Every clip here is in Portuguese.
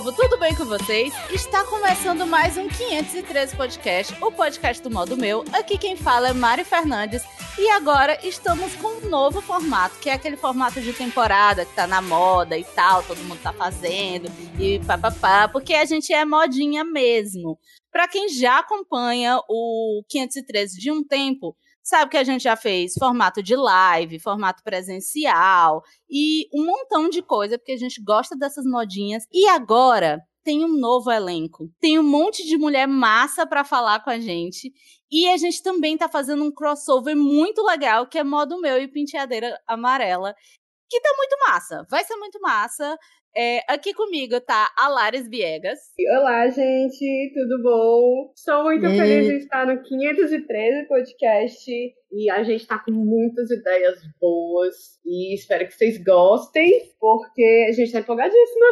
povo, tudo bem com vocês? Está começando mais um 513 Podcast, o podcast do modo meu. Aqui quem fala é Mari Fernandes e agora estamos com um novo formato, que é aquele formato de temporada que tá na moda e tal, todo mundo tá fazendo e papapá, porque a gente é modinha mesmo. Para quem já acompanha o 513 de um tempo, sabe que a gente já fez formato de live, formato presencial e um montão de coisa, porque a gente gosta dessas modinhas. E agora tem um novo elenco. Tem um monte de mulher massa para falar com a gente. E a gente também tá fazendo um crossover muito legal, que é modo meu e penteadeira amarela. Que tá muito massa. Vai ser muito massa. É, aqui comigo tá a Lares Viegas. Olá, gente, tudo bom? Sou muito e... feliz de estar no 513 podcast e a gente tá com muitas ideias boas e espero que vocês gostem, porque a gente tá empolgadíssima.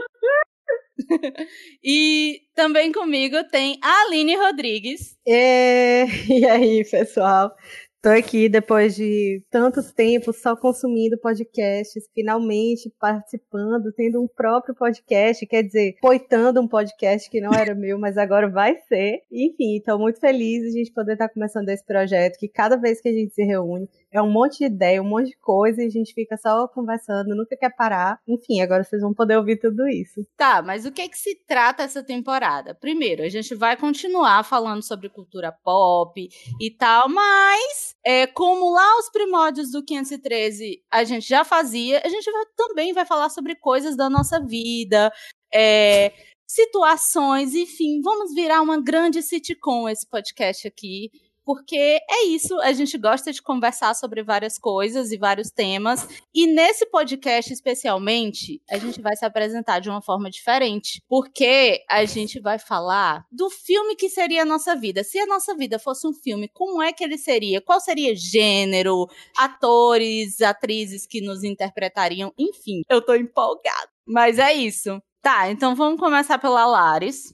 e também comigo tem a Aline Rodrigues. E, e aí, pessoal? Estou aqui depois de tantos tempos só consumindo podcasts, finalmente participando, tendo um próprio podcast, quer dizer, coitando um podcast que não era meu, mas agora vai ser. Enfim, estou muito feliz de a gente poder estar começando esse projeto, que cada vez que a gente se reúne, é um monte de ideia, um monte de coisa, e a gente fica só conversando, nunca quer parar. Enfim, agora vocês vão poder ouvir tudo isso. Tá, mas o que é que se trata essa temporada? Primeiro, a gente vai continuar falando sobre cultura pop e tal, mas é, como lá os primórdios do 513 a gente já fazia, a gente vai, também vai falar sobre coisas da nossa vida, é, situações, enfim, vamos virar uma grande sitcom esse podcast aqui porque é isso, a gente gosta de conversar sobre várias coisas e vários temas, e nesse podcast especialmente, a gente vai se apresentar de uma forma diferente, porque a gente vai falar do filme que seria a nossa vida. Se a nossa vida fosse um filme, como é que ele seria? Qual seria gênero, atores, atrizes que nos interpretariam, enfim. Eu tô empolgada. Mas é isso. Tá, então vamos começar pela Lares.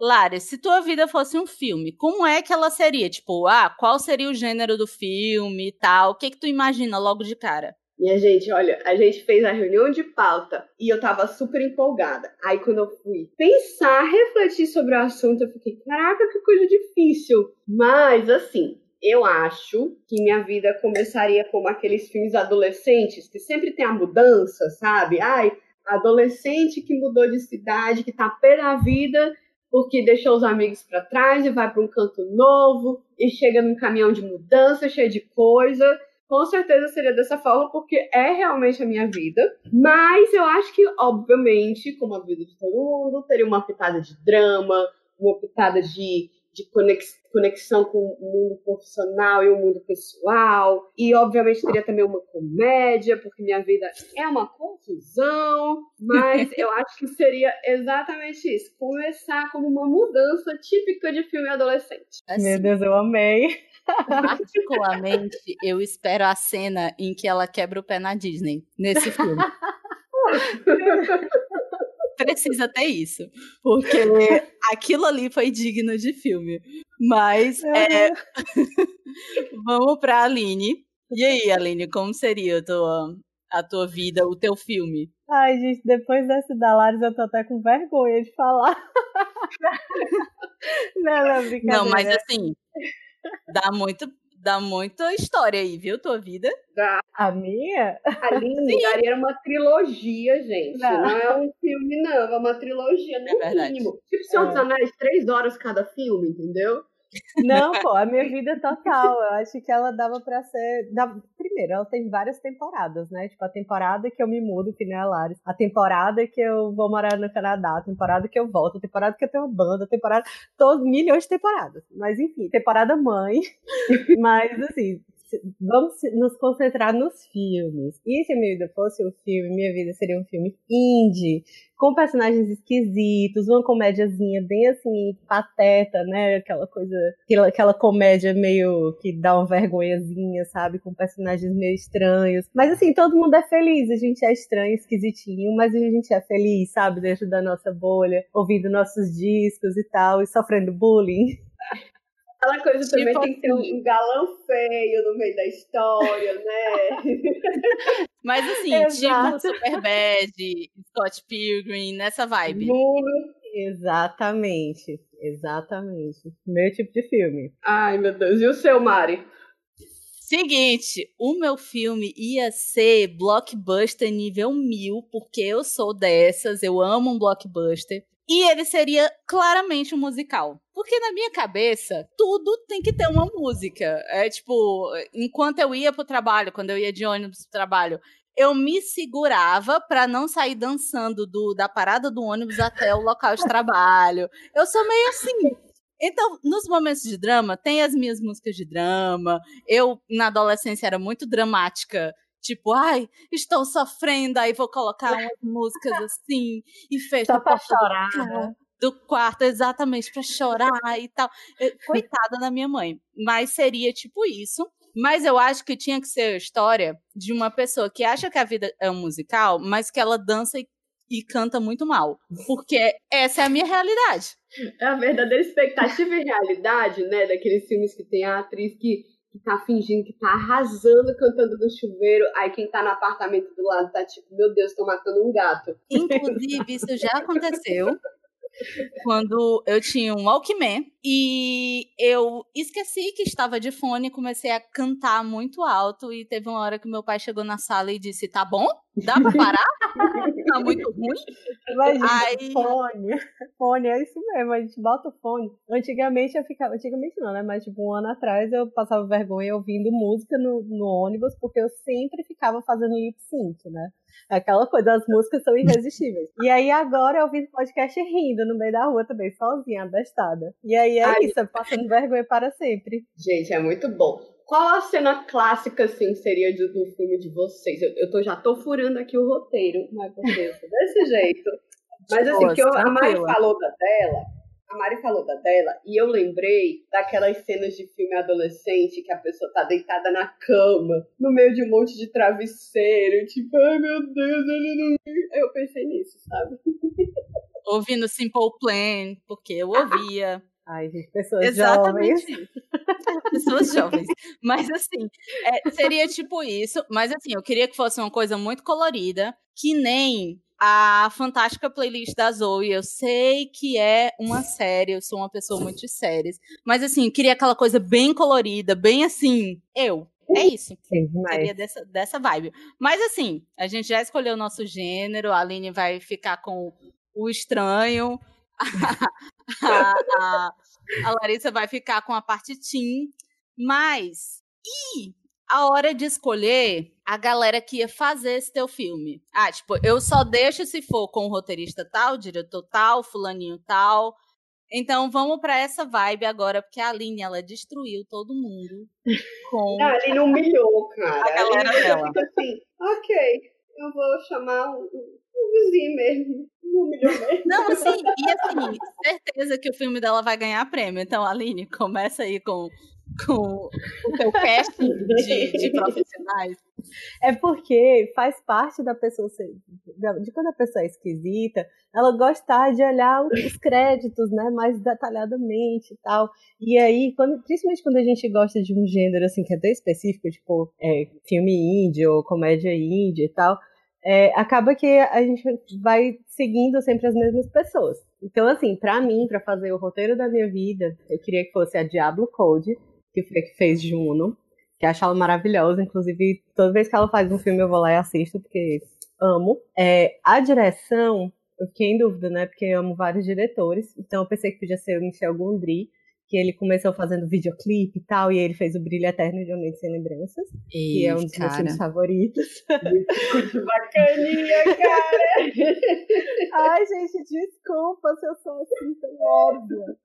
Lara, se tua vida fosse um filme, como é que ela seria? Tipo, ah, qual seria o gênero do filme e tal? O que que tu imagina logo de cara? Minha gente, olha, a gente fez a reunião de pauta e eu tava super empolgada. Aí quando eu fui pensar, refletir sobre o assunto, eu fiquei, caraca, que coisa difícil. Mas assim, eu acho que minha vida começaria como aqueles filmes adolescentes que sempre tem a mudança, sabe? Ai, adolescente que mudou de cidade, que tá pé da vida porque deixou os amigos para trás e vai para um canto novo e chega num caminhão de mudança cheio de coisa. Com certeza seria dessa forma, porque é realmente a minha vida. Mas eu acho que, obviamente, como a vida de todo mundo, teria uma pitada de drama, uma pitada de de conexão com o mundo profissional e o mundo pessoal. E, obviamente, teria também uma comédia, porque minha vida é uma confusão. Mas eu acho que seria exatamente isso: começar como uma mudança típica de filme adolescente. Assim, Meu Deus, eu amei. Particularmente, eu espero a cena em que ela quebra o pé na Disney, nesse filme. precisa ter isso. Porque aquilo ali foi digno de filme. Mas é. é... vamos pra Aline. E aí, Aline, como seria a tua, a tua vida, o teu filme? Ai, gente, depois dessa da Laris eu tô até com vergonha de falar. não, não, brincadeira. Não, mas assim, dá muito dá muita história aí, viu, tua vida? Dá. A minha? Aline, daria uma trilogia, gente. Não. não. é um filme, não. É uma trilogia, no é mínimo. Tipo Senhor é. dos Anéis, três horas cada filme, entendeu? Não, pô, a minha vida é total. Eu acho que ela dava pra ser. Primeiro, ela tem várias temporadas, né? Tipo, a temporada que eu me mudo, que nem a Laris. A temporada que eu vou morar no Canadá. A temporada que eu volto. A temporada que eu tenho uma banda. A temporada. Todos milhões de temporadas. Mas enfim, temporada mãe. Mas assim, vamos nos concentrar nos filmes. E se a minha vida fosse um filme, minha vida seria um filme indie, com personagens esquisitos, uma comédiazinha bem assim, pateta, né? Aquela coisa, aquela, aquela comédia meio que dá uma vergonhazinha, sabe? Com personagens meio estranhos. Mas assim, todo mundo é feliz, a gente é estranho, esquisitinho, mas a gente é feliz, sabe? Dentro da nossa bolha, ouvindo nossos discos e tal, e sofrendo bullying. Aquela coisa também tipo tem que ter um assim. galão feio no meio da história, né? Mas assim, tipo Superbad, Scott Pilgrim, nessa vibe. Exatamente, exatamente. Meu tipo de filme. Ai, meu Deus. E o seu, Mari? Seguinte, o meu filme ia ser blockbuster nível mil, porque eu sou dessas, eu amo um blockbuster. E ele seria claramente um musical. Porque na minha cabeça, tudo tem que ter uma música. É tipo, enquanto eu ia pro trabalho, quando eu ia de ônibus pro trabalho, eu me segurava para não sair dançando do, da parada do ônibus até o local de trabalho. Eu sou meio assim. Então, nos momentos de drama, tem as minhas músicas de drama. Eu, na adolescência, era muito dramática. Tipo, ai, estou sofrendo, aí vou colocar umas músicas assim e fecho Só chorar. Do, do quarto, exatamente, para chorar e tal. Coitada da minha mãe. Mas seria tipo isso. Mas eu acho que tinha que ser a história de uma pessoa que acha que a vida é um musical, mas que ela dança e, e canta muito mal. Porque essa é a minha realidade. É a verdadeira expectativa e realidade, né? Daqueles filmes que tem a atriz que, que tá fingindo que tá arrasando cantando no chuveiro, aí quem tá no apartamento do lado tá tipo, meu Deus, tô matando um gato. Inclusive, isso já aconteceu quando eu tinha um Walkman e eu esqueci que estava de fone e comecei a cantar muito alto e teve uma hora que meu pai chegou na sala e disse, tá bom? Dá pra parar? tá muito ruim? Imagina, Aí... fone. Fone, é isso mesmo, a gente bota o fone. Antigamente eu ficava, antigamente não, né? Mas tipo, um ano atrás eu passava vergonha ouvindo música no, no ônibus, porque eu sempre ficava fazendo lip sync, né? Aquela coisa, as músicas são irresistíveis. E aí agora eu ouvindo podcast rindo no meio da rua também, sozinha, abestada. E aí é Ai, isso, passando vergonha para sempre. Gente, é muito bom. Qual a cena clássica, assim, seria do, do filme de vocês? Eu, eu tô, já tô furando aqui o roteiro, mas desse jeito. Mas assim, que eu, a Mari falou da dela, a Mari falou da dela, e eu lembrei daquelas cenas de filme adolescente que a pessoa tá deitada na cama, no meio de um monte de travesseiro, tipo, ai meu Deus, ele não. Eu pensei nisso, sabe? Ouvindo Simple Plan, porque eu ouvia. Ai, gente, pessoas Exatamente jovens. pessoas jovens. Mas assim, é, seria tipo isso. Mas assim, eu queria que fosse uma coisa muito colorida, que nem a fantástica playlist da Zoe. Eu sei que é uma série, eu sou uma pessoa muito de séries. Mas assim, queria aquela coisa bem colorida, bem assim, eu. É isso. Sim, Seria dessa, dessa vibe. Mas assim, a gente já escolheu o nosso gênero, a Aline vai ficar com o estranho. a, a, a Larissa vai ficar com a parte teen, mas e a hora de escolher a galera que ia fazer esse teu filme? Ah, tipo, eu só deixo se for com o roteirista tal, diretor tal, fulaninho tal. Então vamos para essa vibe agora, porque a Aline ela destruiu todo mundo com. A Aline humilhou, cara. A galera a dela. assim, ok, eu vou chamar o, o vizinho mesmo. Não, assim, e assim, certeza que o filme dela vai ganhar prêmio. Então, Aline, começa aí com, com o teu casting de, de profissionais. É porque faz parte da pessoa ser, de quando a pessoa é esquisita, ela gostar de olhar os créditos, né, mais detalhadamente e tal. E aí, quando, principalmente quando a gente gosta de um gênero assim que é tão específico, tipo é, filme índio ou comédia índia e tal, é, acaba que a gente vai seguindo sempre as mesmas pessoas. Então, assim, para mim, para fazer o roteiro da minha vida, eu queria que fosse a Diablo Code, que foi a que fez Juno, que acho ela maravilhosa. Inclusive, toda vez que ela faz um filme, eu vou lá e assisto, porque amo. É, a direção, eu fiquei em dúvida, né? Porque eu amo vários diretores. Então, eu pensei que podia ser o Michel Gondry que ele começou fazendo videoclipe e tal, e ele fez o Brilho Eterno de Homem Sem Lembranças, Ei, que é um dos cara. meus filmes favoritos. Bacaninha, cara! Ai, gente, desculpa se eu sou assim tão óbvia.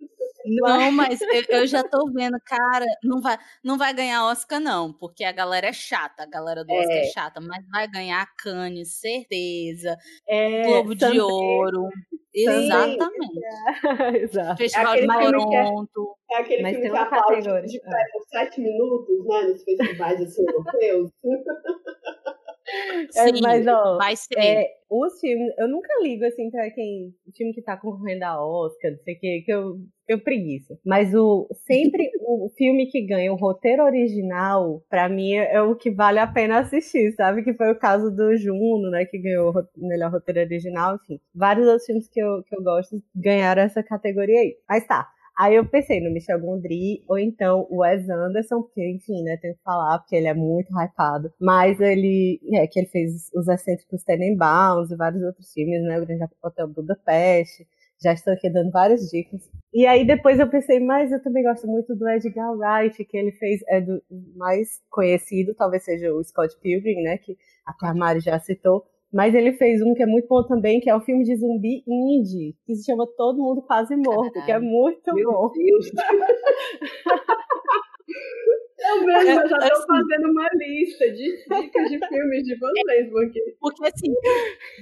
Não, mas eu, eu, já tô vendo, cara, não vai, não vai ganhar Oscar, não, porque a galera é chata, a galera do é. Oscar é chata, mas vai ganhar Cannes, certeza. É, Globo também. de Ouro. Exatamente. Exato. Festival é de Toronto. É aquele Mas filme que aplaude de pé por sete minutos, né? Nos festivais assim, europeus. É, Sim, mas, ó, vai ser. É, os filmes, eu nunca ligo assim pra quem. filme que tá concorrendo a Oscar, não sei o que, que eu, eu preguiça. Mas o sempre o filme que ganha o roteiro original, pra mim, é o que vale a pena assistir, sabe? Que foi o caso do Juno, né? Que ganhou o melhor roteiro original, enfim. Vários outros filmes que eu, que eu gosto ganharam essa categoria aí. Mas tá. Aí eu pensei no Michel Gondry ou então o Wes Anderson, porque, enfim, né, tem que falar, porque ele é muito hypado. Mas ele, é, que ele fez os excêntricos Tenenbaums e vários outros filmes, né, o Grande Hotel Budapeste. Já estou aqui dando várias dicas. E aí depois eu pensei, mas eu também gosto muito do Edgar Wright, que ele fez, é do mais conhecido, talvez seja o Scott Pilgrim, né, que a Mari já citou. Mas ele fez um que é muito bom também, que é o filme de zumbi indie, que se chama Todo Mundo Quase Morto, Caralho. que é muito Meu bom. Deus. Eu mesmo, eu já tô assim, fazendo uma lista de dicas de filmes de vocês, porque... Porque, assim,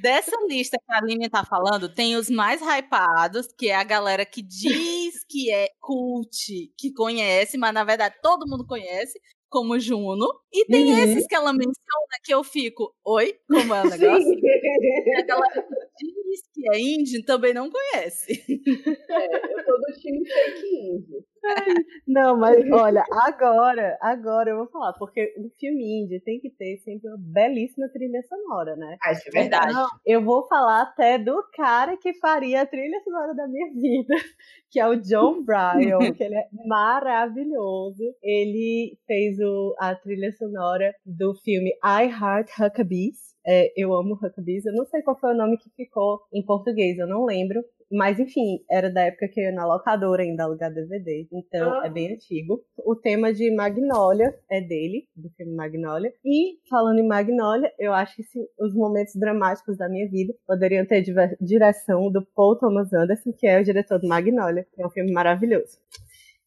dessa lista que a Aline tá falando, tem os mais hypados, que é a galera que diz que é cult, que conhece, mas na verdade todo mundo conhece, como Juno. E tem uhum. esses que ela menciona que eu fico, oi, como é o negócio? e a galera que diz que é indie também não conhece. É, eu tô do time fake indie. Não, mas olha, agora, agora eu vou falar, porque o filme indie tem que ter sempre uma belíssima trilha sonora, né? Ah, isso é verdade. Então, eu vou falar até do cara que faria a trilha sonora da minha vida, que é o John Bryan, que ele é maravilhoso. Ele fez o, a trilha sonora do filme I Heart Huckabees. É, eu amo Huckabees. Eu não sei qual foi o nome que ficou em português, eu não lembro. Mas enfim, era da época que eu ia na locadora ainda alugar DVD, então ah. é bem antigo. O tema de Magnolia é dele, do filme Magnolia. E falando em Magnolia, eu acho que se, os momentos dramáticos da minha vida poderiam ter direção do Paul Thomas Anderson, que é o diretor do Magnolia, que é um filme maravilhoso.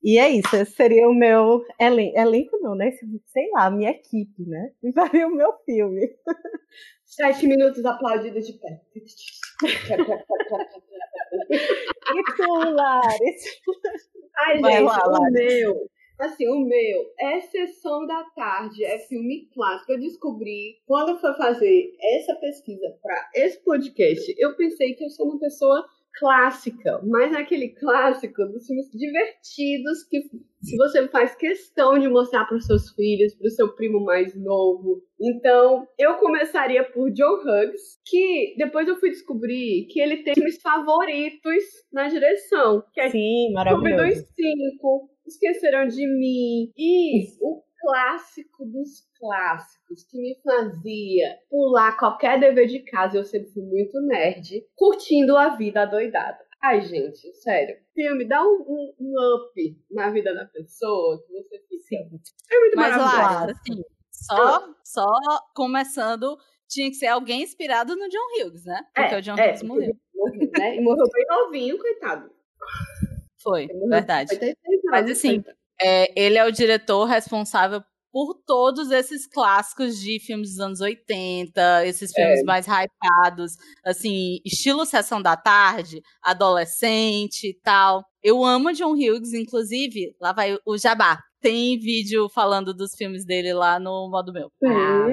E é isso, esse seria o meu elen elenco, não, né? Sei lá, minha equipe, né? Faria o meu filme. Sete minutos aplaudidos de pé. Titulares. Ai, gente, o meu. Assim, o meu é Sessão da Tarde, é filme clássico. Eu descobri, quando eu fui fazer essa pesquisa para esse podcast, eu pensei que eu sou uma pessoa clássica, mas aquele clássico dos filmes divertidos que se você faz questão de mostrar para os seus filhos, para o seu primo mais novo. Então, eu começaria por Joe Hughes, que depois eu fui descobrir que ele tem filmes favoritos na direção, que é Sim, maravilhoso. Scooby-Doo 5, Esqueceram de Mim e o clássico dos clássicos que me fazia pular qualquer dever de casa, eu sempre fui muito nerd, curtindo a vida adoidada. Ai, gente, sério. Filme dá um, um, um up na vida da pessoa que você fica. Sim. É muito Mas, Lara, assim, só, só começando, tinha que ser alguém inspirado no John Hughes, né? Porque é, o John é, Hughes morreu. morreu né? E morreu bem novinho, coitado. Foi, verdade. Mas assim, é, ele é o diretor responsável por todos esses clássicos de filmes dos anos 80, esses filmes é. mais hypados, assim, estilo Sessão da Tarde, adolescente e tal. Eu amo John Hughes, inclusive, lá vai o Jabá. Tem vídeo falando dos filmes dele lá no modo meu. Ah,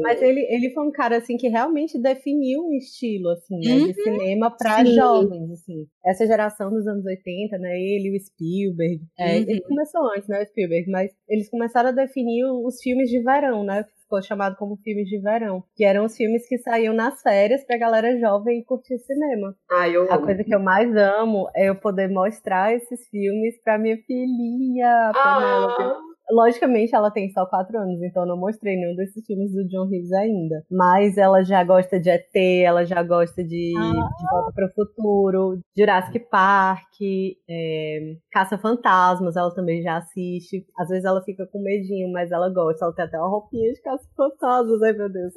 mas ele, ele foi um cara, assim, que realmente definiu um estilo, assim, né, uhum. de cinema para jovens, assim. Essa geração dos anos 80, né, ele e o Spielberg. É, uhum. Ele começou antes, né, o Spielberg, mas eles começaram a definir os filmes de verão, né, ficou chamado como filmes de verão, que eram os filmes que saíam nas férias pra galera jovem curtir cinema. Ah, eu A coisa que eu mais amo é eu poder mostrar esses filmes pra minha filhinha, pra ah logicamente ela tem só quatro anos, então não mostrei nenhum desses filmes do John Hughes ainda. Mas ela já gosta de ET, ela já gosta de, ah. de Volta para o Futuro, Jurassic Park, é, Caça Fantasmas, ela também já assiste. Às vezes ela fica com medinho, mas ela gosta. Ela tem até uma roupinha de Caça Fantasmas, ai meu Deus.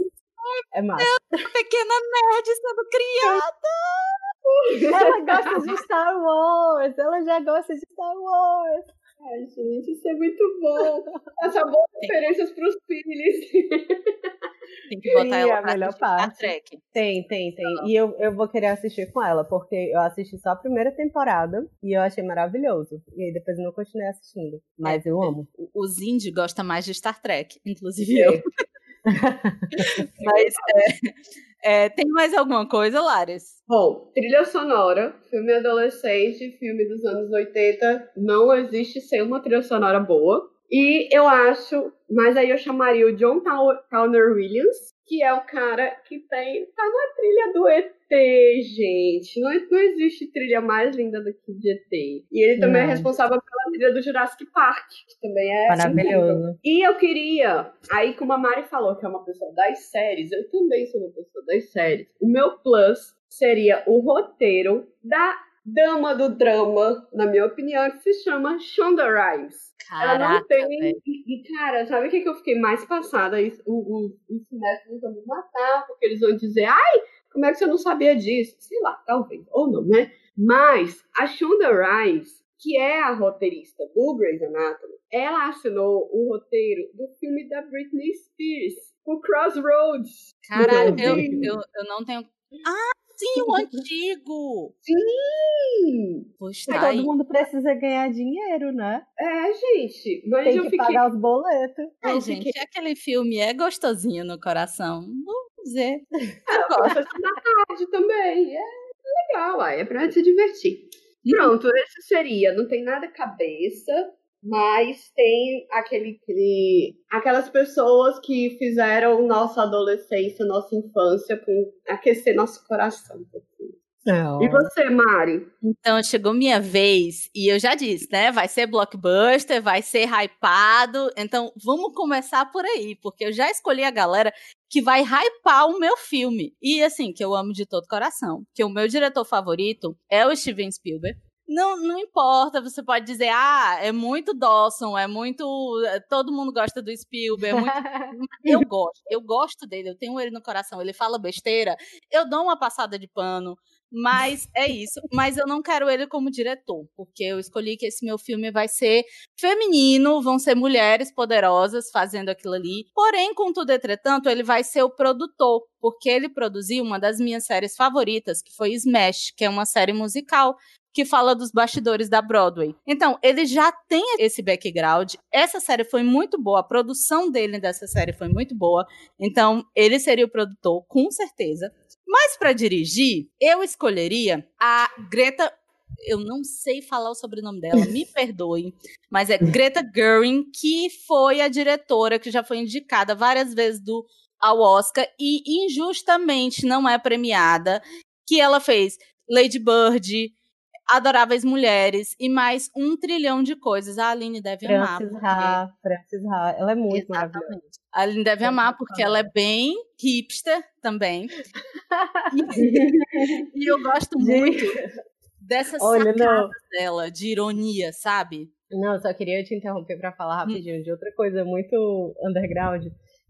É massa. pequena nerd sendo criada! Ela gosta de Star Wars, ela já gosta de Star Wars. Ai, gente, isso é muito bom. Passar boas referências para os filhos. Tem que botar ela pra a melhor parte. Trek. Tem, tem, tem. E eu, eu vou querer assistir com ela, porque eu assisti só a primeira temporada e eu achei maravilhoso. E aí depois eu não continuei assistindo. Mas é, eu amo. Os indie gostam mais de Star Trek, inclusive é. eu. Mas é, é, tem mais alguma coisa, Lares? Bom, trilha sonora, filme adolescente, filme dos anos 80, não existe sem uma trilha sonora boa. E eu acho, mas aí eu chamaria o John Towner Williams, que é o cara que tem tá na trilha do ET, gente. Não, não existe trilha mais linda do que de ET. E ele também é não. é responsável pela trilha do Jurassic Park, que também é maravilhoso. E eu queria, aí como a Mari falou que é uma pessoa das séries, eu também sou uma pessoa das séries. O meu plus seria o roteiro da dama do drama, na minha opinião, que se chama Shonda Rhimes. Caraca, ela não tem. E, cara, sabe o que, que eu fiquei mais passada? Os, os, os cinéfilos vão me matar, porque eles vão dizer, ai, como é que você não sabia disso? Sei lá, talvez, ou não, né? Mas a Shonda Rhimes, que é a roteirista do Grey's Anatomy, ela assinou o roteiro do filme da Britney Spears, o Crossroads. Caralho, eu, eu, eu não tenho. Ah, Sim, o antigo! Sim! Pois tá todo mundo precisa ganhar dinheiro, né? É, gente. Mas Tem eu que fiquei... pagar os boletos. Ai, gente, fiquei... aquele filme é gostosinho no coração. Vou dizer. É, eu gosto da tarde também. É legal, ai, é pra se divertir. Pronto, esse seria. Não tem nada cabeça mas tem aquele, aquele, aquelas pessoas que fizeram nossa adolescência, nossa infância, com aquecer nosso coração. É, e você, Mari? Então, chegou minha vez, e eu já disse, né? Vai ser blockbuster, vai ser hypado. Então, vamos começar por aí, porque eu já escolhi a galera que vai hypar o meu filme. E assim, que eu amo de todo coração. Que o meu diretor favorito é o Steven Spielberg. Não, não importa, você pode dizer, ah, é muito Dawson, é muito. Eh, todo mundo gosta do Spielberg. É muito... eu gosto, eu gosto dele, eu tenho ele no coração. Ele fala besteira, eu dou uma passada de pano, mas é isso. Mas eu não quero ele como diretor, porque eu escolhi que esse meu filme vai ser feminino, vão ser mulheres poderosas fazendo aquilo ali. Porém, contudo, entretanto, ele vai ser o produtor, porque ele produziu uma das minhas séries favoritas, que foi Smash, que é uma série musical que fala dos bastidores da Broadway. Então, ele já tem esse background. Essa série foi muito boa, a produção dele dessa série foi muito boa. Então, ele seria o produtor, com certeza. Mas para dirigir, eu escolheria a Greta eu não sei falar o sobrenome dela, me perdoe, mas é Greta Gerwig, que foi a diretora que já foi indicada várias vezes do ao Oscar e injustamente não é premiada, que ela fez Lady Bird, Adoráveis Mulheres e mais um trilhão de coisas. A Aline deve Francis amar. Porque... Ha, Francis Ha, ela é muito Exatamente. maravilhosa. A Aline deve amar porque ela é bem hipster também. e, eu gosto muito dessas Olha, sacadas não. dela, de ironia, sabe? Não, só queria te interromper para falar rapidinho hum. de outra coisa muito underground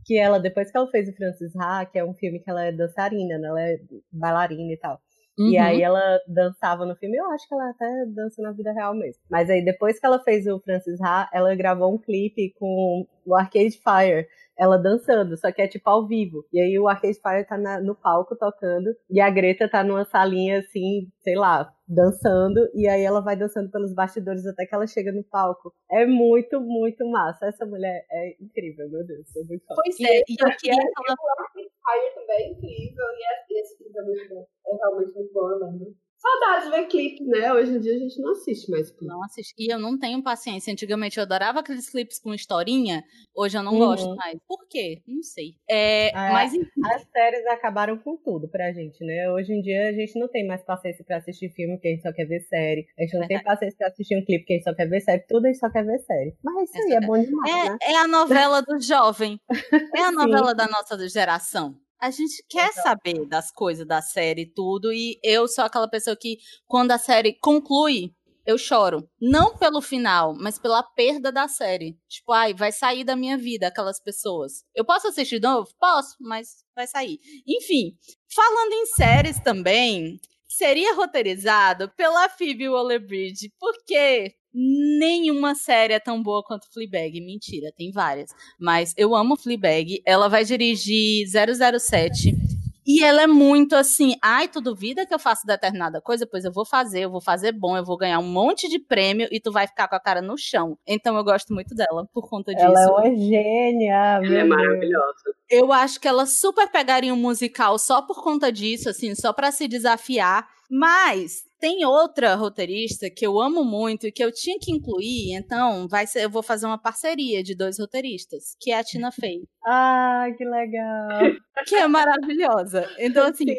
que ela, depois que ela fez o Francis Ha, que é um filme que ela é dançarina, né? ela é bailarina e tal. Uhum. E aí ela dançava no filme, eu acho que ela até dança na vida real mesmo. Mas aí depois que ela fez o Francis Ha, ela gravou um clipe com o Arcade Fire, ela dançando, só que é tipo ao vivo. E aí o Arcade Fire tá na, no palco tocando, e a Greta tá numa salinha assim, sei lá, dançando, e aí ela vai dançando pelos bastidores até que ela chega no palco. É muito, muito massa. Essa mulher é incrível, meu Deus, sou muito fã. Pois é, e, eu queria falar. Fire também é incrível, e esse clipe é muito bom. É realmente muito bom, eu. Saudades de ver clipe, né? Hoje em dia a gente não assiste mais clipe. Não assiste. E eu não tenho paciência. Antigamente eu adorava aqueles clipes com historinha. Hoje eu não uhum. gosto mais. Por quê? Não sei. É, é, mas As séries acabaram com tudo pra gente, né? Hoje em dia a gente não tem mais paciência pra assistir filme, porque a gente só quer ver série. A gente não tem paciência pra assistir um clipe, porque a gente só quer ver série. Tudo a gente só quer ver série. Mas isso aí é bom demais, é, né? É a novela do jovem. É a novela da nossa geração. A gente quer Exato. saber das coisas da série e tudo, e eu sou aquela pessoa que, quando a série conclui, eu choro. Não pelo final, mas pela perda da série. Tipo, ai, vai sair da minha vida aquelas pessoas. Eu posso assistir de novo? Posso, mas vai sair. Enfim, falando em séries também, seria roteirizado pela Phoebe Waller-Bridge, porque nenhuma série é tão boa quanto Fleabag. Mentira, tem várias. Mas eu amo Fleabag. Ela vai dirigir 007, E ela é muito assim, ai, tu duvida que eu faço determinada coisa? Pois eu vou fazer, eu vou fazer bom, eu vou ganhar um monte de prêmio e tu vai ficar com a cara no chão. Então eu gosto muito dela por conta disso. Ela é uma gênia. Ela é maravilhosa. Eu acho que ela super pegaria um musical só por conta disso, assim, só para se desafiar. Mas tem outra roteirista que eu amo muito e que eu tinha que incluir, então vai ser, eu vou fazer uma parceria de dois roteiristas, que é a Tina Fey. Ah, que legal. Que é maravilhosa. Então, assim, Sim.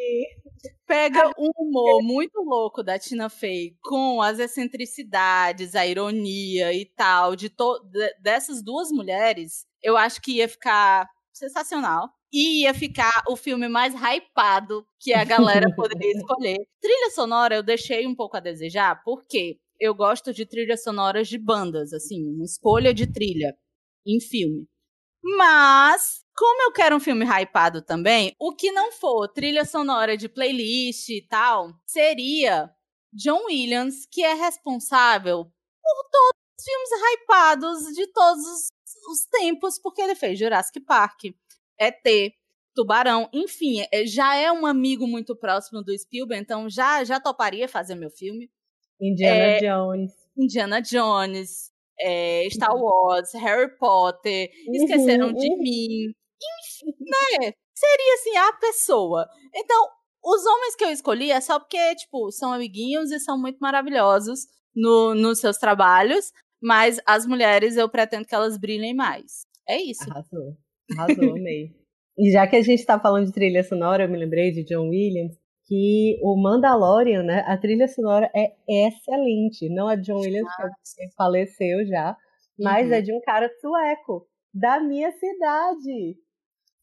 pega um humor muito louco da Tina Fey com as excentricidades, a ironia e tal, de, de dessas duas mulheres, eu acho que ia ficar sensacional e ia ficar o filme mais hypado que a galera poderia escolher. Trilha sonora eu deixei um pouco a desejar, porque eu gosto de trilhas sonoras de bandas, assim, escolha de trilha em filme. Mas, como eu quero um filme hypado também, o que não for trilha sonora de playlist e tal, seria John Williams, que é responsável por todos os filmes hypados de todos os tempos, porque ele fez Jurassic Park, ET, Tubarão, enfim, é, já é um amigo muito próximo do Spielberg, então já já toparia fazer meu filme. Indiana é, Jones. Indiana Jones, é, Star uhum. Wars, Harry Potter, uhum, Esqueceram uhum. de Mim. Enfim, né? Seria assim a pessoa. Então, os homens que eu escolhi é só porque, tipo, são amiguinhos e são muito maravilhosos no, nos seus trabalhos, mas as mulheres eu pretendo que elas brilhem mais. É isso. Arrasou. Arrasou, amei. E já que a gente está falando de trilha sonora, eu me lembrei de John Williams, que o Mandalorian, né, a trilha sonora é excelente. Não é John Williams, ah, que faleceu já, mas uhum. é de um cara sueco, da minha cidade.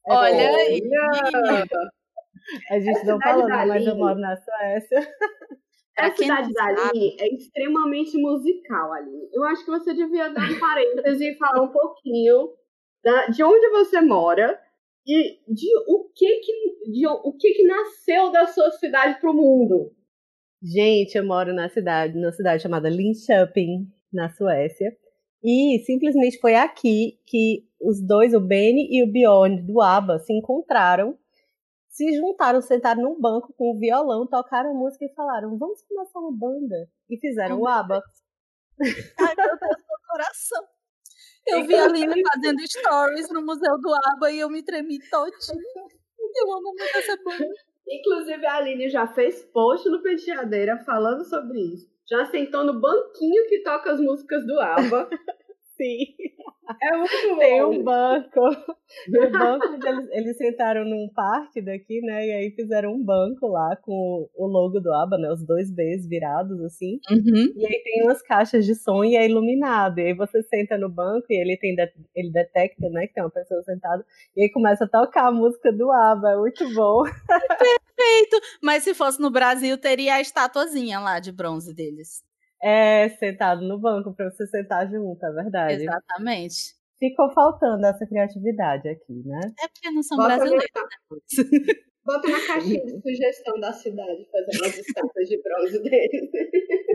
É Olha aí! A gente não falou, mas eu moro na Suécia. A cidade da Aline é extremamente musical, Aline. Eu acho que você devia dar um parêntese e falar um pouquinho da, de onde você mora e de o que que, de, o que, que nasceu da sua cidade para o mundo. Gente, eu moro na cidade, numa cidade chamada Linköping, na Suécia. E simplesmente foi aqui que os dois, o Benny e o Bjorn do ABBA, se encontraram, se juntaram, sentaram num banco com o violão, tocaram música e falaram: "Vamos começar uma banda". E fizeram Ai, o ABBA. Ai, meu Deus, meu coração. Eu vi a Aline fazendo stories no Museu do ABBA e eu me tremi todinha. Eu amo muito essa banda. Inclusive, a Aline já fez post no Penteadeira falando sobre isso. Já sentou no banquinho que toca as músicas do ABBA. Sim. É muito bom. Tem um banco. No banco eles, eles sentaram num parque daqui, né? E aí fizeram um banco lá com o logo do ABBA, né? Os dois Bs virados, assim. Uhum. E aí tem umas caixas de som e é iluminado. E aí você senta no banco e ele tem ele detecta, né? Que tem uma pessoa sentada. E aí começa a tocar a música do ABBA. É muito bom. Perfeito! Mas se fosse no Brasil, teria a estatuazinha lá de bronze deles. É, sentado no banco para você sentar junto, é verdade. Exatamente. Ficou faltando essa criatividade aqui, né? É porque não são Bota brasileiros. Né? Bota na caixinha de sugestão da cidade fazer umas estátuas de bronze deles.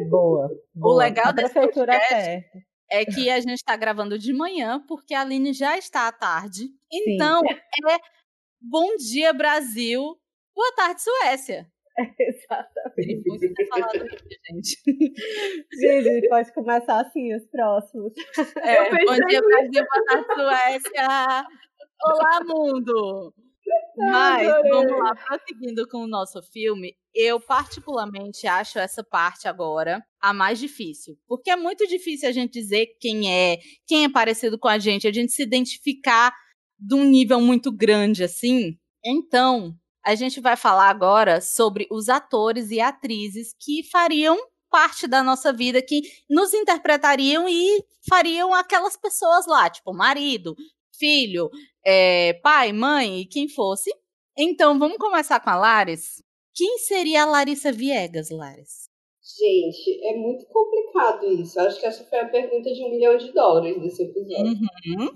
Boa, boa. O legal desse podcast é, é que a gente está gravando de manhã, porque a Aline já está à tarde. Então, Sim. é Bom Dia Brasil, boa tarde Suécia. Exatamente. gente. Gente, pode começar assim os próximos. É, bom dia, Brasil, boa tarde, Suécia. Olá, mundo! Mas, vamos lá, prosseguindo com o nosso filme, eu particularmente acho essa parte agora a mais difícil. Porque é muito difícil a gente dizer quem é, quem é parecido com a gente, a gente se identificar de um nível muito grande assim. Então, a gente vai falar agora sobre os atores e atrizes que fariam parte da nossa vida, que nos interpretariam e fariam aquelas pessoas lá, tipo marido, filho, é, pai, mãe quem fosse. Então, vamos começar com a Laris. Quem seria a Larissa Viegas, Laris? Gente, é muito complicado isso. Acho que essa foi a pergunta de um milhão de dólares desse episódio. Uhum.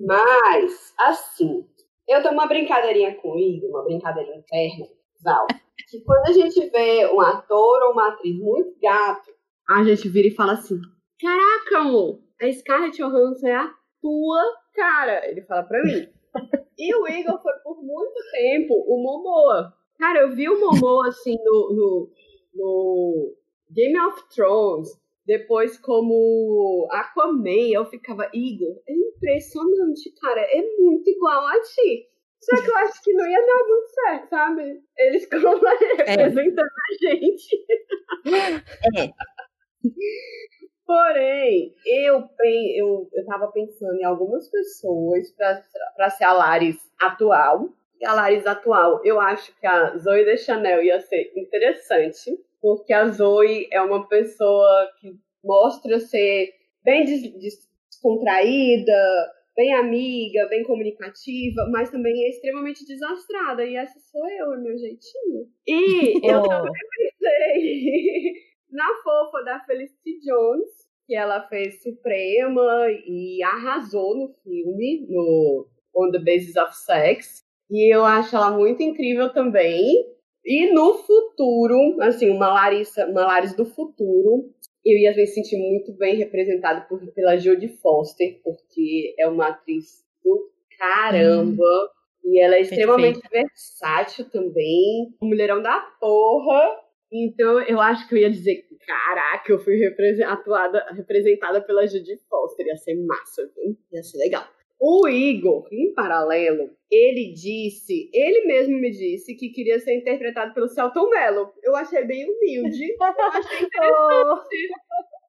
Mas, assim, eu dou uma brincadeirinha com o Igor, uma brincadeira interna, Val, que quando a gente vê um ator ou uma atriz muito gato, a gente vira e fala assim: Caraca, amor, a Scarlett Johansson é a tua cara. Ele fala pra mim. E o Igor foi por muito tempo o Momoa. Cara, eu vi o Momoa assim no, no, no Game of Thrones, depois como Aquaman, eu ficava, Igor, é impressionante, cara, é muito igual a ti. Só que eu acho que não ia dar muito certo, sabe? Eles como representando é. a gente. É. Porém, eu, eu, eu tava pensando em algumas pessoas para ser a Laris atual. E a Laris atual, eu acho que a Zoe de Chanel ia ser interessante, porque a Zoe é uma pessoa que mostra ser bem descontraída, bem amiga, bem comunicativa, mas também é extremamente desastrada. E essa sou eu, é meu jeitinho. E oh. eu também pensei na fofa da Felicity Jones, que ela fez Suprema e arrasou no filme, no On the Basis of Sex. E eu acho ela muito incrível também. E no futuro, assim, uma Larissa, uma Larissa do futuro, eu ia me sentir muito bem representada por, pela Jodie Foster, porque é uma atriz do caramba. Hum, e ela é extremamente perfeita. versátil também. Mulherão da porra. Então eu acho que eu ia dizer, caraca, eu fui atuada, representada pela Judy Foster, ia ser massa, viu? ia ser legal. O Igor, em paralelo, ele disse, ele mesmo me disse que queria ser interpretado pelo Celton Mello. Eu achei bem humilde, eu achei interessante.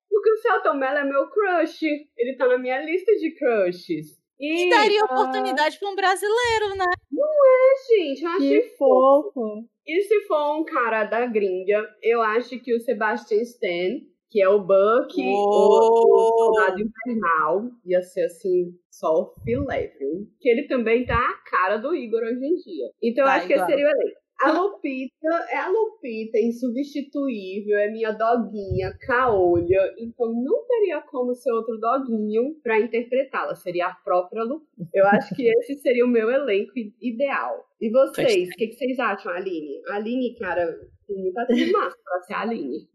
Porque o Celton Mello é meu crush, ele tá na minha lista de crushes. E, daria oportunidade para um brasileiro, né? Não é, gente, eu achei que fofo. fofo. E se for um cara da gringa, eu acho que o Sebastian Stan, que é o Buck, o Soldado Infernal, ia ser assim, só o filé, viu? Que ele também tá a cara do Igor hoje em dia. Então eu acho que esse seria o elenco. A Lupita é a Lupita, insubstituível, é minha doguinha, caolha, então não teria como ser outro doguinho para interpretá-la, seria a própria Lupita. Eu acho que esse seria o meu elenco ideal. E vocês, o que, que, vocês acham, Aline? Aline, cara, tem muita atriz massa pra a Aline.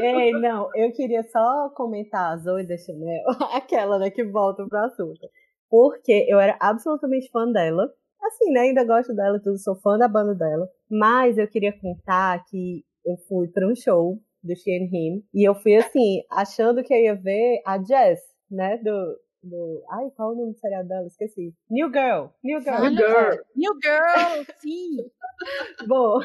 Ei, não, eu queria só comentar a Zoe da Chanel, aquela né, que volta pro assunto. Porque eu era absolutamente fã dela assim, né? Ainda gosto dela, tudo, sou fã da banda dela. Mas eu queria contar que eu fui para um show do Shein Him e eu fui assim, achando que eu ia ver a Jess, né? Do, do. Ai, qual é o nome do seriado dela? Esqueci. New Girl. New Girl. New Girl. New Girl, sim. Bom,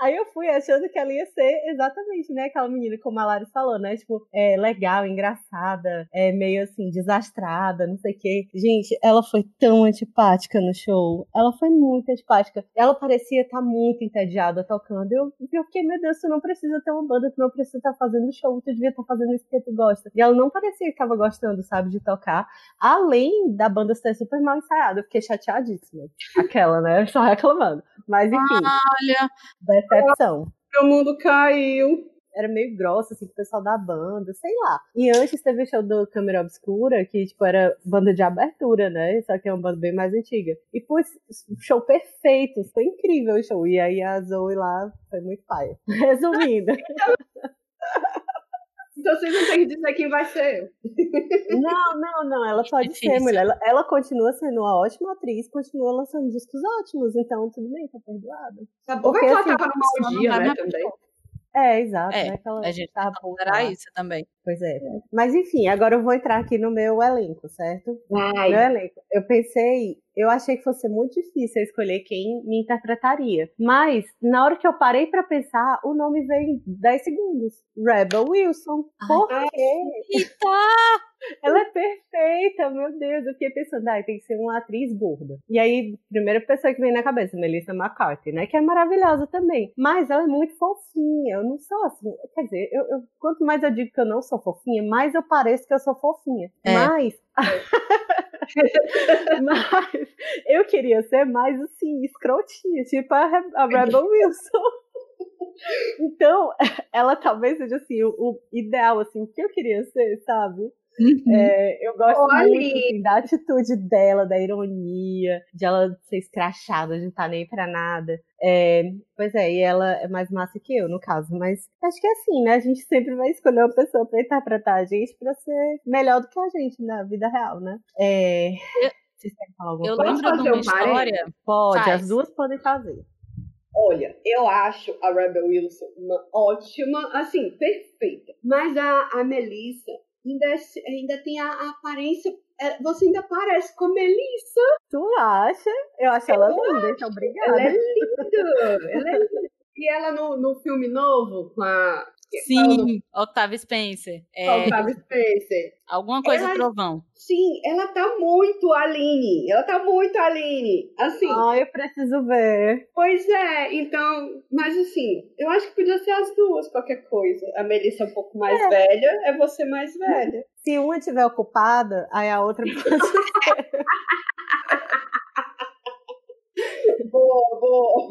aí eu fui achando que ela ia ser exatamente, né? Aquela menina, como a Laris falou, né? Tipo, é legal, engraçada, é meio assim, desastrada, não sei o quê. Gente, ela foi tão antipática no show. Ela foi muito antipática. Ela parecia estar tá muito entediada tocando. Eu, eu fiquei, meu Deus, tu não precisa ter uma banda, tu não precisa estar tá fazendo show, tu devia estar tá fazendo isso que tu gosta. E ela não parecia que estava gostando, sabe, de tocar. Além da banda ser super mal ensaiada, eu fiquei chateadíssima. Aquela, né? Só reclamando. Mas enfim. Olha. Decepção. Meu mundo caiu. Era meio grossa, assim, com o pessoal da banda, sei lá. E antes teve o show do Câmera Obscura, que, tipo, era banda de abertura, né? Só que é uma banda bem mais antiga. E, pô, show perfeito. Foi incrível o show. E aí a Zoe lá foi muito paia. Resumindo. Então vocês não têm que dizer quem vai ser. Não, não, não. Ela pode ser mulher. Ela, ela, continua sendo uma ótima atriz, continua lançando discos ótimos, então tudo bem, tá perdoada. Tá bom Porque, que ela assim, tava numa orgia, né, também. É, exato. É, né, a gente tá considerar isso também. Pois é. Mas enfim, agora eu vou entrar aqui no meu elenco, certo? Vai. Meu elenco. Eu pensei, eu achei que fosse muito difícil escolher quem me interpretaria. Mas, na hora que eu parei para pensar, o nome veio em 10 segundos. Rebel Wilson. Por quê? Eita! Ela é perfeita, meu Deus. Eu fiquei pensando, ah, tem que ser uma atriz gorda. E aí, primeira pessoa que vem na cabeça, Melissa McCarthy, né? Que é maravilhosa também. Mas ela é muito fofinha. Eu não sou assim. Quer dizer, eu, eu quanto mais eu digo que eu não sou fofinha, mais eu pareço que eu sou fofinha. É. Mas. Mas eu queria ser mais assim, escrotinha, tipo a, a Rebel Wilson. Então, ela talvez seja assim, o, o, ideal, assim, o que eu queria ser, sabe? Uhum. É, eu gosto Olha. muito assim, da atitude dela, da ironia, de ela ser escrachada, de não estar tá nem pra nada. É, pois é, e ela é mais massa que eu, no caso. Mas acho que é assim, né? A gente sempre vai escolher uma pessoa pra interpretar a gente pra ser melhor do que a gente na vida real, né? É... Vocês querem falar alguma Eu coisa? lembro de fazer uma um história. Pode, Faz. as duas podem fazer. Olha, eu acho a Rebel Wilson uma ótima, assim, perfeita. Mas a, a Melissa ainda, é- ainda tem a, a aparência. é, você ainda parece com a Melissa. Tu acha? Eu acho ela linda, então Ela obrigada. é linda. ela é linda. E ela no, no filme novo, com a Sim, Octavia Spencer. É, Octavia Spencer. alguma coisa Ela- trovão. Sim, ela tá muito Aline. Ela tá muito Aline. Assim, Ah, eu preciso ver. pois é, então. Mas assim, eu acho que podia ser as duas, qualquer coisa. A Melissa é um pouco mais velha, é você mais velha. Se uma estiver ocupada, aí a outra pode Boa, boa.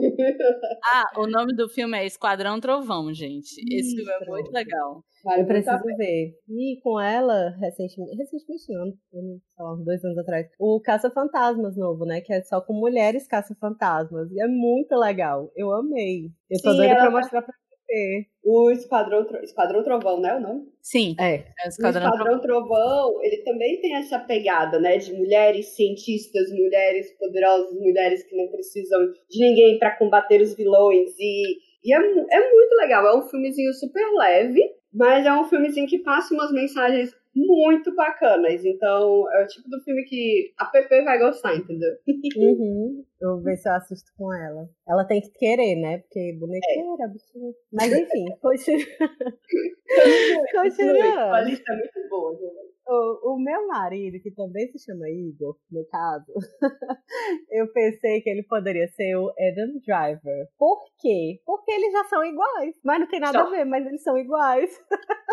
Ah, o nome do filme é Esquadrão Trovão, gente. Esse filme é Isso. muito legal. Vale Eu preciso ver. E com ela, recentemente, recentemente não, um, sei lá, uns dois anos atrás, o Caça-Fantasmas novo, né? Que é só com mulheres caça-fantasmas. E é muito legal. Eu amei. Eu tô Sim, doida ela pra tá- mostrar pra O Esquadrão, Esquadrão Trovão, né? O nome? Sim, É. é o O Esquadrão Trovão. Esquadrão Trovão, ele também tem essa pegada, né? De mulheres cientistas, mulheres poderosas, mulheres que não precisam de ninguém pra combater os vilões. E, e é, é muito legal. É um filmezinho super leve, mas é um filmezinho que passa umas mensagens muito bacanas. Então, é o tipo do filme que a Pepe vai gostar, entendeu? Uhum. Eu vou ver se eu assisto com ela. Ela tem que querer, né? Porque bonequeira, bichinha. Mas enfim, continua. A Continuando. lista é muito boa, gente. O, o meu marido, que também se chama Igor, no caso, eu pensei que ele poderia ser o Adam Driver. Por quê? Porque eles já são iguais. Mas não tem nada Só. a ver, mas eles são iguais.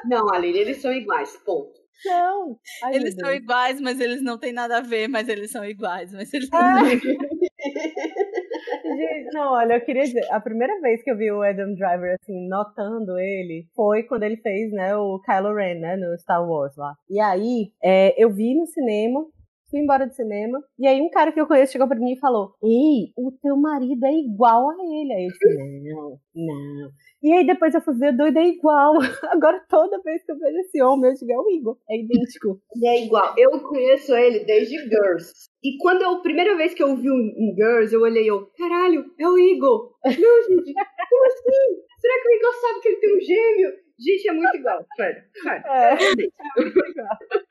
Não, Aline, eles são iguais, ponto. São. Ai, Eles são iguais, mas eles não têm nada a ver, mas eles são iguais, mas eles Ah, Gente, não, olha, eu queria dizer, a primeira vez que eu vi o Adam Driver, assim, notando ele, foi quando ele fez, né, o Kylo Ren, né, no Star Wars lá. E aí, é, eu vi no cinema, fui embora do cinema, e aí um cara que eu conheço chegou pra mim e falou, ei, o teu marido é igual a ele. Aí eu disse, não, não. E aí depois eu fui ver, doido é igual. Agora toda vez que eu vejo esse homem, eu digo, é o Igor, é idêntico. E é igual. Eu conheço ele desde Girls. E quando eu, a primeira vez que eu vi um, Girls, eu olhei eu, caralho, é o Igor. Não, gente, como assim? Será que o Igor sabe que ele tem um gêmeo? Gente, é muito igual. Sério, sério. É.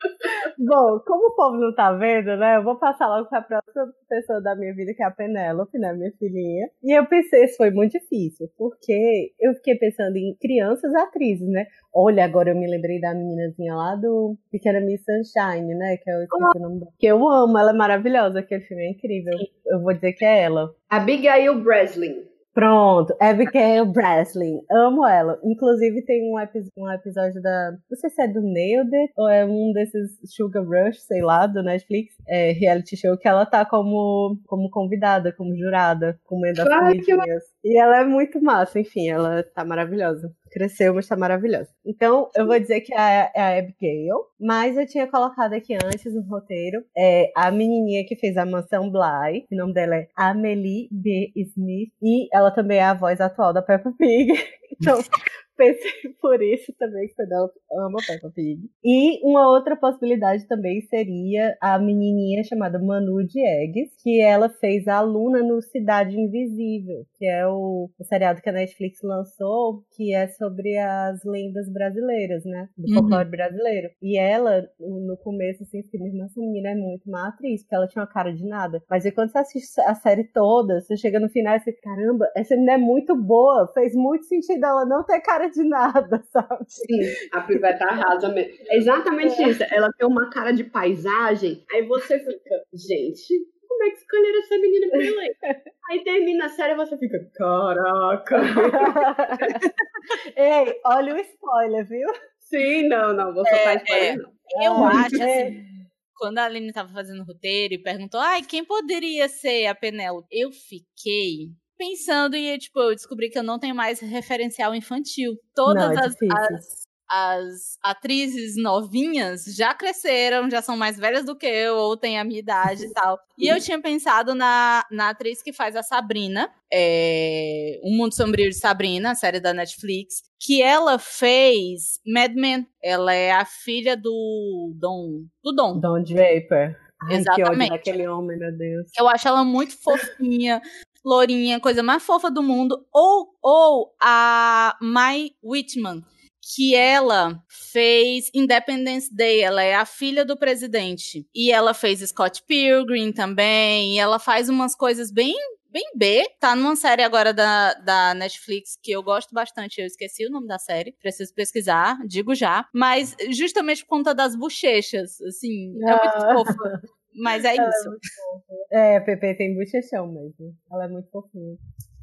Bom, como o povo não tá vendo, né? Eu vou passar logo pra próxima pessoa da minha vida, que é a Penélope, né? Minha filhinha. E eu pensei, isso foi muito difícil, porque eu fiquei pensando em crianças atrizes, né? Olha, agora eu me lembrei da meninazinha lá do Pequena Miss Sunshine, né? Que esqueci o nome dela. Que eu amo, ela é maravilhosa, aquele filme é incrível. Eu vou dizer que é ela. Abigail Breslin. Pronto, Abigail Breslin, amo ela. Inclusive tem um, epi- um episódio da, não sei se é do Nailed ou é um desses Sugar Rush, sei lá, do Netflix, é, reality show, que ela tá como, como convidada, como jurada, comendo as Ai, que comidinhas. E ela é muito massa, enfim, ela tá maravilhosa. Cresceu, mas tá maravilhosa. Então, eu vou dizer que é a, é Abigail, mas eu tinha colocado aqui antes no roteiro é, a menininha que fez a Mansão Bly, o nome dela é Amelie B. Smith, e ela também é a voz atual da Peppa Pig. Então, pensei por isso também, que ela ama Peppa Pig. E uma outra possibilidade também seria a menininha chamada Manu Diegues, que ela fez a aluna no Cidade Invisível, que é o, o seriado que a Netflix lançou, que é sobre as lendas brasileiras, né? Do Uhum. folclore brasileiro. E ela, no começo, assim, fiquei mesmo, essa menina é muito má atriz, porque ela tinha uma cara de nada. Mas aí quando você assiste a série toda, você chega no final e você, caramba, essa menina é muito boa, fez muito sentido ela não ter cara de nada, sabe? Sim, a Piveta arrasa mesmo. É exatamente isso. Ela tem uma cara de paisagem, aí você fica, gente, como é que escolheram essa menina pra elenco? Aí termina a série e você fica, caraca. Ei, olha o spoiler, viu? Sim, não, não, vou soltar spoiler, não. Eu acho, é. assim, quando a Aline tava fazendo o roteiro e perguntou, ai, quem poderia ser a Penélope? Eu fiquei pensando e, tipo, eu descobri que eu não tenho mais referencial infantil. Todas Não, é as, as, as atrizes novinhas já cresceram, já são mais velhas do que eu, ou têm a minha idade e tal. E eu tinha pensado na, na atriz que faz a Sabrina, é, O Mundo Sombrio de Sabrina, a série da Netflix, que ela fez Mad Men. Ela é a filha do Dom. Do Dom. Don Draper. Ai, Exatamente. Que aquele homem, meu Deus. Eu acho ela muito fofinha, lourinha, coisa mais fofa do mundo. Ou, ou a Mai Whitman, que ela fez Independence Day, ela é a filha do presidente. E ela fez Scott Pilgrim também, e ela faz umas coisas bem bem B. Tá numa série agora da, da Netflix que eu gosto bastante. Eu esqueci o nome da série. Preciso pesquisar, digo já. Mas justamente por conta das bochechas, assim, é muito Ah. fofa. Mas é Ela isso. É, muito fofa. é, a Pepe tem bochechão mesmo. Ela é muito fofinha.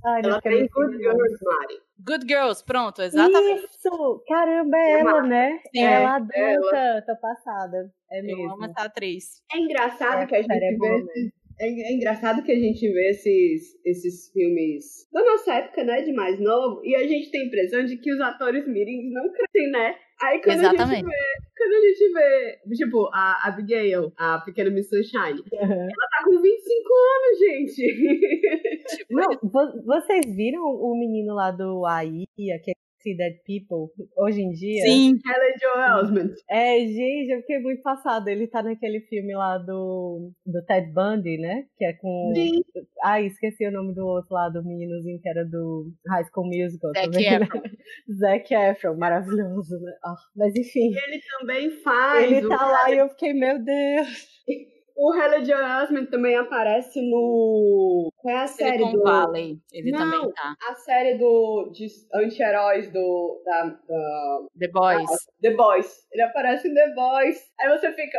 Ai, não Ela tem Good. Girls, Mari. Good Girls, pronto, exatamente. Isso! Caramba, é ela, né? Sim, ela é adulta, tô passada. É Eu mesmo. amo essa atriz. É engraçado É, que a é gente boa vê esses, é, é engraçado que a gente vê esses, esses filmes da nossa época, né, de mais novo, e a gente tem a impressão de que os atores mirins não crescem, né? Aí quando a gente Exatamente. vê, quando a gente vê, tipo, a Abigail, a pequena Miss Sunshine, ela tá com 25 anos, gente. Não, vo- vocês viram o menino lá do AI, aquele See Dead People, hoje em dia? Sim, Ela é Joe Osment. É, gente, eu fiquei muito passada. Ele tá naquele filme lá do, do Ted Bundy, né? Que é com. Sim. Ai, esqueci o nome do outro lá, do meninozinho que era do High School Musical. Zac também, Efron. Né? Zac Efron, maravilhoso, né? Ah, mas enfim, Ele também faz. ele tá lá e eu fiquei, meu Deus. o Halle Joe Osment também aparece no. Qual é a série Silicon do. Valley. Ele Não. também tá. A série do, de anti-heróis do, da, da The Boys. The Boys. Ele aparece em The Boys. Aí você fica?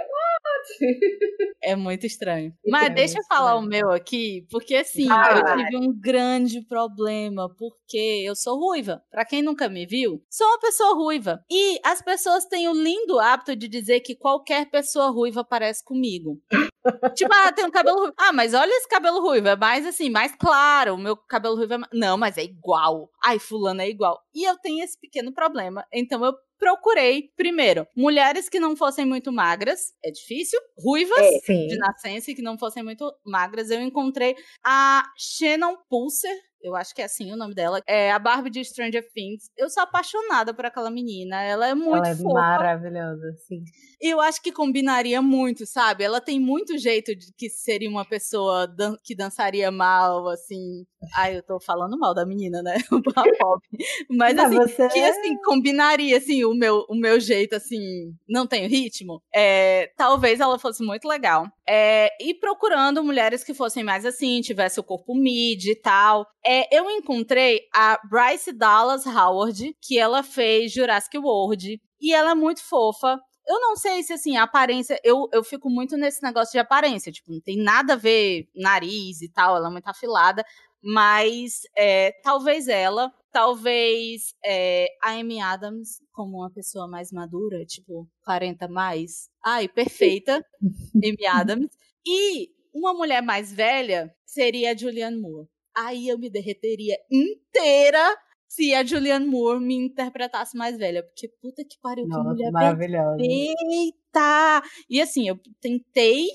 É muito estranho. Isso Mas é deixa eu muito falar estranho. o meu aqui, porque assim, Vai. eu tive um grande problema, porque eu sou ruiva. Pra quem nunca me viu, sou uma pessoa ruiva. E as pessoas têm o lindo hábito de dizer que qualquer pessoa ruiva parece comigo. tipo, ah, tem um cabelo ruivo. Ah, mas olha esse cabelo ruivo, é mais assim, mais claro. O meu cabelo ruivo é mais... Não, mas é igual. Ai, fulano é igual. E eu tenho esse pequeno problema. Então eu procurei, primeiro, mulheres que não fossem muito magras, é difícil, ruivas, É, de nascença e que não fossem muito magras, eu encontrei a Shannon Pulser. Eu acho que é assim o nome dela. É a Barbie de Stranger Things. Eu sou apaixonada por aquela menina. Ela é muito Ela é fofa. maravilhosa, sim. E eu acho que combinaria muito, sabe? Ela tem muito jeito de que seria uma pessoa dan- que dançaria mal, assim. Ai, eu tô falando mal da menina, né? Mas assim, você- que assim, combinaria assim o meu, o meu jeito assim, não tenho ritmo. É, talvez ela fosse muito legal. É, e procurando mulheres que fossem mais assim, tivesse o corpo mid e tal. É, eu encontrei a Bryce Dallas Howard, que ela fez Jurassic World, e ela é muito fofa. Eu não sei se, assim, a aparência. Eu, eu fico muito nesse negócio de aparência. Tipo, não tem nada a ver nariz e tal, ela é muito afilada. Mas é, talvez ela, talvez é, a Amy Adams, como uma pessoa mais madura, tipo, 40 mais. Ai, perfeita, Amy Adams. E uma mulher mais velha seria a Julianne Moore. Aí eu me derreteria inteira se a Julianne Moore me interpretasse mais velha. Porque puta que pariu, que Nossa, mulher maravilhosa. Eita! E assim, eu tentei,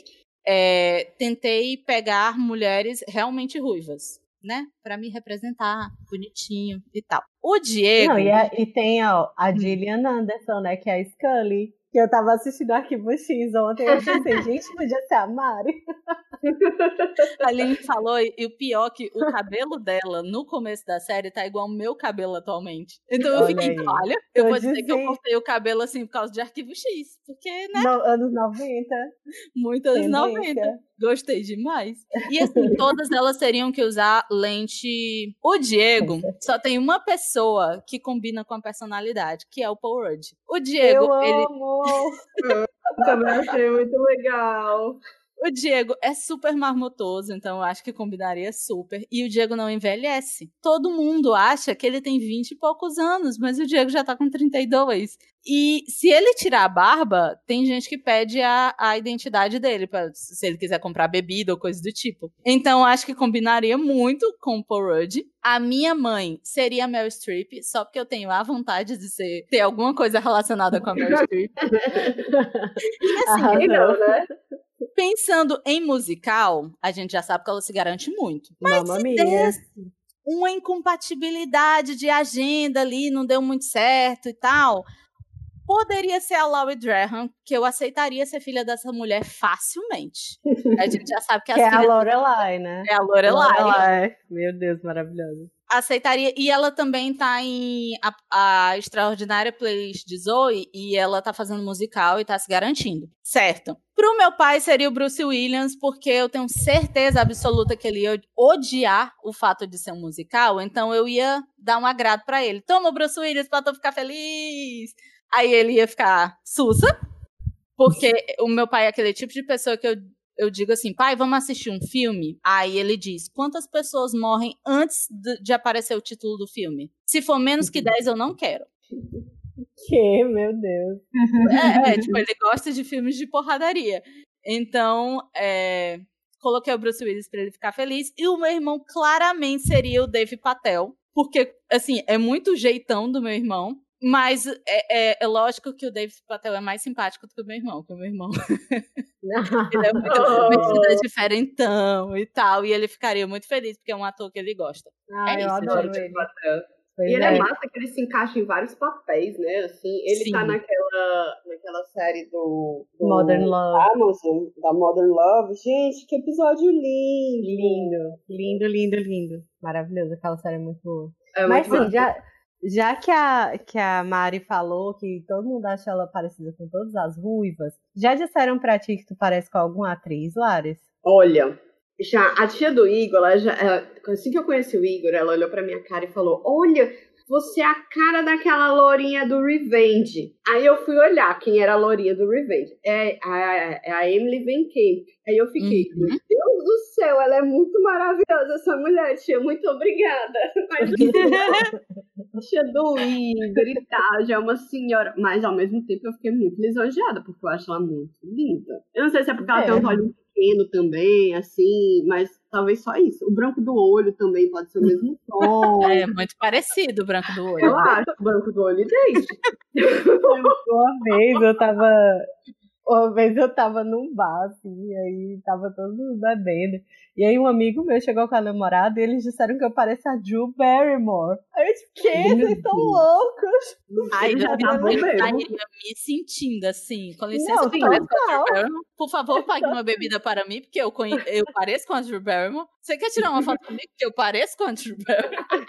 é, tentei pegar mulheres realmente ruivas, né? Pra me representar bonitinho e tal. O Diego. Não, e, a- e tem ó, a Gillian Anderson, né? Que é a Scully. Que eu tava assistindo Arquivo X ontem. Eu pensei, gente, podia ser a Mari. A Aline falou, e o pior é que o cabelo dela no começo da série tá igual ao meu cabelo atualmente. Então eu Olha fiquei, aí. olha, eu vou dizer que eu cortei o cabelo assim por causa de arquivo X. Porque, né? No, anos 90. Muito anos Tendência. 90. Gostei demais. E assim, todas elas teriam que usar lente. O Diego só tem uma pessoa que combina com a personalidade, que é o Paul Rudd. O Diego, eu ele, amo! Também achei muito legal. O Diego é super marmotoso, então eu acho que combinaria super. E o Diego não envelhece. Todo mundo acha que ele tem 20 e poucos anos, mas o Diego já tá com 32. E se ele tirar a barba, tem gente que pede a, a identidade dele, pra, se ele quiser comprar bebida ou coisa do tipo. Então, eu acho que combinaria muito com o Paul Rudd. A minha mãe seria a Meryl Streep, só porque eu tenho a vontade de ser, ter alguma coisa relacionada com a Meryl Streep. E assim, Arrasou. Não, né? Pensando em musical, a gente já sabe que ela se garante muito. Mas Mamma se desse uma incompatibilidade de agenda ali, não deu muito certo e tal. poderia ser a Laurie Graham, que eu aceitaria ser filha dessa mulher facilmente. A gente já sabe que, que é a Lorelai, né? É a Lorelai. Lorelai. Meu Deus, maravilhoso. Aceitaria. E ela também tá em a, a, extraordinária playlist de Zoe e ela tá fazendo musical e tá se garantindo. Certo. Pro meu pai seria o Bruce Williams, porque eu tenho certeza absoluta que ele ia odiar o fato de ser um musical, então eu ia dar um agrado para ele. Toma, Bruce Williams, pra tu ficar feliz. Aí ele ia ficar sussa, porque o meu pai é aquele tipo de pessoa que eu, eu digo assim, pai, vamos assistir um filme? Aí ele diz, quantas pessoas morrem antes de, aparecer o título do filme? Se for menos que 10, eu não quero. Que, meu Deus. É, é, tipo, ele gosta de filmes de porradaria. Então, é, coloquei o Bruce Willis para ele ficar feliz. E o meu irmão claramente seria o Dave Patel. Porque, assim, é muito jeitão do meu irmão. Mas é, é, é, lógico que o David Patel é mais simpático do que o meu irmão, que o meu irmão. ele é muito oh. diferentão e tal. E ele ficaria muito feliz, porque é um ator que ele gosta. Ah, é eu isso, adoro gente. ele. e ele é. massa que ele se encaixa em vários papéis, né? Assim, ele Sim. tá naquela, naquela série do, do, Modern Love. Amazon, da Modern Love. Gente, que episódio lindo! Lindo, lindo, lindo, lindo. Maravilhoso, aquela série é muito boa. É Mas sim, massa. já já que a, que a Mari falou que todo mundo acha ela parecida com todas as ruivas, já disseram pra ti que tu parece com alguma atriz, Lares? Olha, já a tia do Igor, ela já, assim que eu conheci o Igor, ela olhou pra minha cara e falou: Olha, você é a cara daquela lourinha do Revenge. Aí eu fui olhar quem era a lourinha do Revenge. É a, é a Emily Van Camp. Aí eu fiquei, uhum. meu Deus do céu, ela é muito maravilhosa, essa mulher, tia, muito obrigada. Mas tia do Igor e tal, já é uma senhora. Mas ao mesmo tempo eu fiquei muito lisonjeada, porque eu acho ela muito linda. Eu não sei se é porque é. ela tem um olhos pequeno também, assim, mas talvez só isso. O branco do olho também pode ser o mesmo tom. É muito parecido o branco do olho. Eu acho o branco do olho idêntico. Uma vez eu tava. Uma vez eu tava num bar, assim, aí tava todo mundo bebendo. E aí um amigo meu chegou com a namorada e eles disseram que eu pareço a Jill Barrymore. Aí eu disse, que? Vocês estão loucos? Ai, já tá me sentindo assim. Com licença, não, não. por favor, pague uma bebida para mim, porque eu, conhe... eu pareço com a Drew Barrymore. Você quer tirar uma foto comigo? Porque eu pareço com a Drew Barrymore.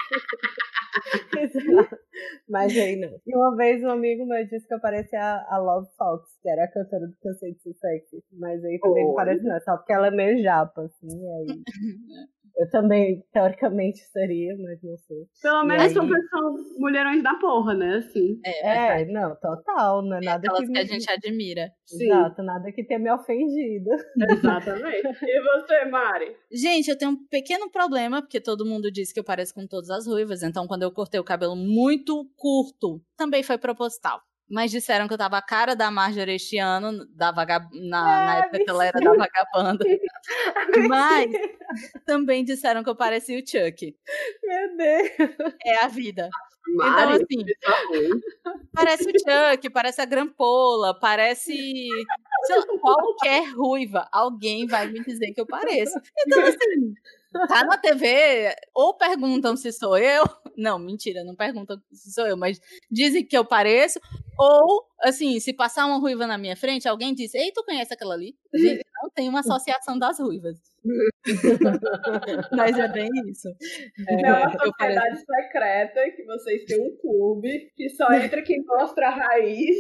Mas aí não. E uma vez um amigo meu disse que eu parecia a, a Love Fox, que era a cantora do Cansei de Ser Sexy. Mas aí também não parece não, é só porque ela é meio japa, assim, aí... Eu também, teoricamente, seria, mas não sei. Pelo menos aí... são pessoas mulherões da porra, né? Assim. É, é não, total. Não é, é nada que, me... que a gente admira. Exato, Sim. nada que tenha me ofendido. Exatamente. E você, Mari? Gente, eu tenho um pequeno problema, porque todo mundo diz que eu pareço com todas as ruivas, então quando eu cortei o cabelo muito curto, também foi proposital mas disseram que eu tava a cara da Marjorie este ano, da vagab... na, é, na época que ela era da vagabanda. mas também disseram que eu parecia o Chuck. Meu Deus. É a vida. Mari, então, assim, parece o Chuck, parece a Grampola, parece lá, qualquer ruiva. Alguém vai me dizer que eu pareço. Então, assim, Tá na TV, ou perguntam se sou eu. Não, mentira, não perguntam se sou eu, mas dizem que eu pareço. Ou, assim, se passar uma ruiva na minha frente, alguém diz: Ei, tu conhece aquela ali? Gente, não tem uma associação das ruivas. Mas é bem isso. É, é uma sociedade secreta que vocês têm um clube que só entra quem mostra a raiz.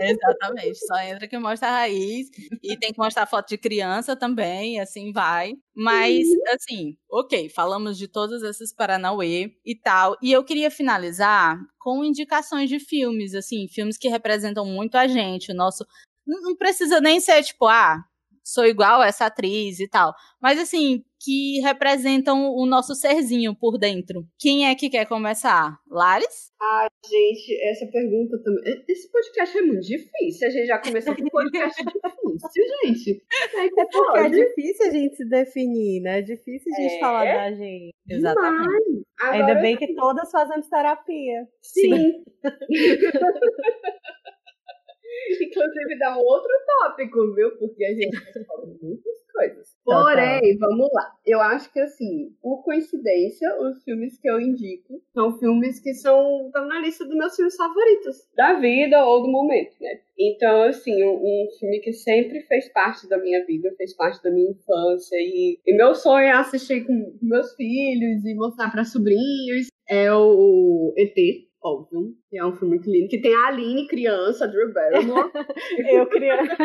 Exatamente, só entra quem mostra a raiz. E tem que mostrar foto de criança também, assim vai. Mas, uhum. assim, ok, falamos de todos esses Paranauê e tal. E eu queria finalizar com indicações de filmes, assim, filmes que representam muito a gente, o nosso. Não precisa nem ser tipo, ah, sou igual a essa atriz e tal. Mas assim, que representam o nosso serzinho por dentro. Quem é que quer começar? Lares? Ah, gente, essa pergunta também. Esse podcast é muito difícil. A gente já começou com um podcast difícil, gente. É, é porque é difícil a gente se definir, né? É difícil a gente é... falar da gente. Exatamente. Ainda bem que todas fazemos terapia. Sim. Inclusive, dá um outro tópico, viu? Porque a gente fala muitas coisas. Porém, vamos lá. Eu acho que, assim, por coincidência, os filmes que eu indico são filmes que são estão na lista dos meus filmes favoritos da vida ou do momento, né? Então, assim, um, um, filme que sempre fez parte da minha vida, fez parte da minha infância. E, e meu sonho é assistir com meus filhos e mostrar para sobrinhos. É o ET, óbvio. Que é um filme muito lindo. Que tem a Aline, criança, Drew Barrymore. eu, criança.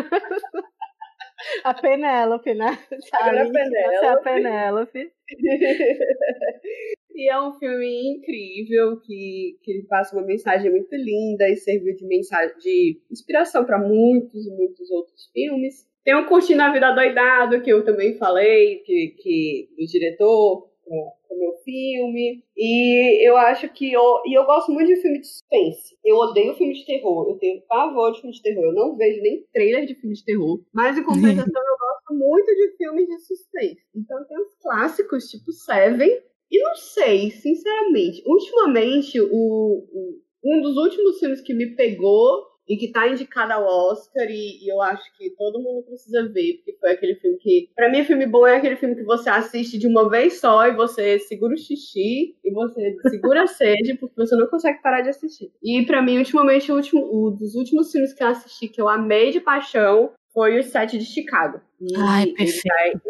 A Penélope, né? Agora a Penélope. a Penélope. e é um filme incrível que, que passa uma mensagem muito linda e serviu de mensagem de inspiração para muitos e muitos outros filmes. Tem o Curtindo a Vida Doidado, que eu também falei, que, que do diretor, o meu filme. E eu acho que eu, e eu gosto muito de filme de suspense. Eu odeio filme de terror. Eu tenho pavor de filme de terror. Eu não vejo nem trailer de filme de terror. Mas em compensação, eu gosto muito de filmes de suspense. Então tem os clássicos, tipo Seven. E não sei, sinceramente. Ultimamente, o, o um dos últimos filmes que me pegou e que tá indicada ao Oscar e, e, eu acho que todo mundo precisa ver, porque foi aquele filme que, para mim, filme bom é aquele filme que você assiste de uma vez só e você segura o xixi e você segura a sede porque você não consegue parar de assistir. E para mim, ultimamente, o último, um dos últimos filmes que eu assisti que eu amei de paixão foi o Sete de Chicago. E Ai, perfeito.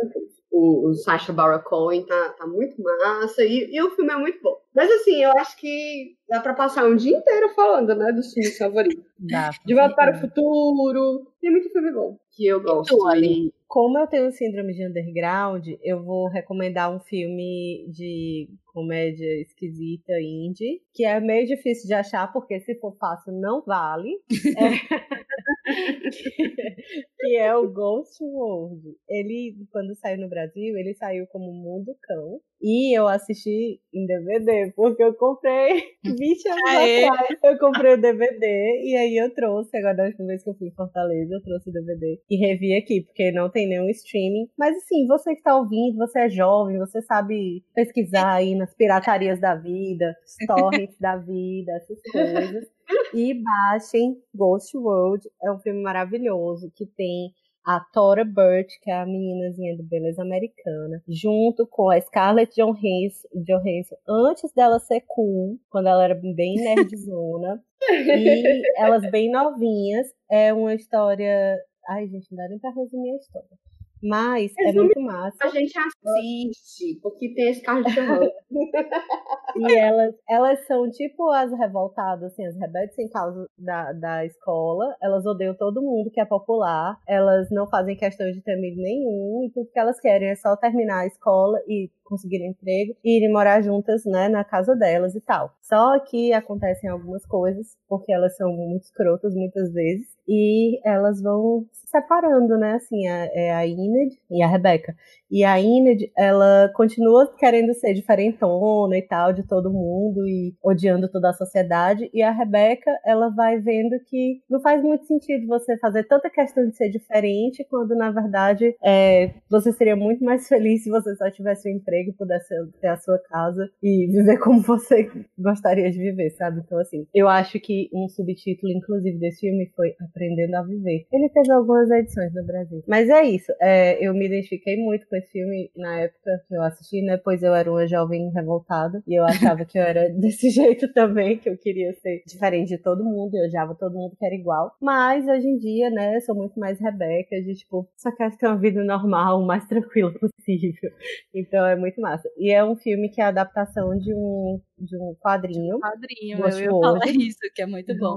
O, o Sacha Baron Cohen tá, tá muito massa e, e o filme é muito bom. Mas assim, eu acho que dá pra passar um dia inteiro falando, né, dos filmes favoritos. Dá. De Volta para o Futuro. Tem muito filme bom que eu gosto. ali. Como eu tenho síndrome de underground, eu vou recomendar um filme de comédia esquisita indie, que é meio difícil de achar, porque se for fácil não vale. É... que é o Ghost World. Ele, quando saiu no Brasil, ele saiu como Mundo Cão. E eu assisti em DVD, porque eu comprei 20 anos Aê. atrás. Eu comprei o DVD e aí eu trouxe, agora da última vez que eu fui em Fortaleza, eu trouxe o DVD e revi aqui, porque não tem nenhum streaming. Mas assim, você que tá ouvindo, você é jovem, você sabe pesquisar aí nas piratarias da vida, torrents da vida, essas coisas. E baixem Ghost World, é um filme maravilhoso que tem a Tora Burt, que é a meninazinha do Beleza Americana, junto com a Scarlett Johansson, antes dela ser cool, quando ela era bem nerdzona, e elas bem novinhas. É uma história... Ai, gente, não dá nem pra resumir a história. Mas é muito massa. A gente assiste, porque tem esse carro de terror. e elas, elas são tipo as revoltadas, assim, as rebeldes sem causa da, da escola. Elas odeiam todo mundo que é popular. Elas não fazem questão de ter amigo nenhum. E tudo que elas querem é só terminar a escola e conseguir emprego e irem morar juntas, né, na casa delas e tal. Só que acontecem algumas coisas, porque elas são muito escrotas muitas vezes e elas vão se separando, né? Assim, a, é a Enid e a Rebecca. E a Enid, ela continua querendo ser diferentona e tal de todo mundo e odiando toda a sociedade. E a Rebecca, ela vai vendo que não faz muito sentido você fazer tanta questão de ser diferente quando, na verdade, é, você seria muito mais feliz se você só tivesse um emprego, pudesse ter a sua casa e viver como você gostaria de viver, sabe? Então, assim, eu acho que um subtítulo, inclusive, desse filme foi Aprendendo a Viver. Ele teve algumas edições no Brasil. Mas é isso. É, eu me identifiquei muito com esse filme na época que eu assisti, né? Pois eu era uma jovem revoltada e eu achava que eu era desse jeito também, que eu queria ser diferente de todo mundo, eu odiava todo mundo que era igual. Mas hoje em dia, né, eu sou muito mais Rebeca, de tipo, só quero ter uma vida normal, o mais tranquila possível. Então é muito massa. E é um filme que é a adaptação de um, de um quadrinho. Quadrinho, eu ia falar isso, que é muito bom.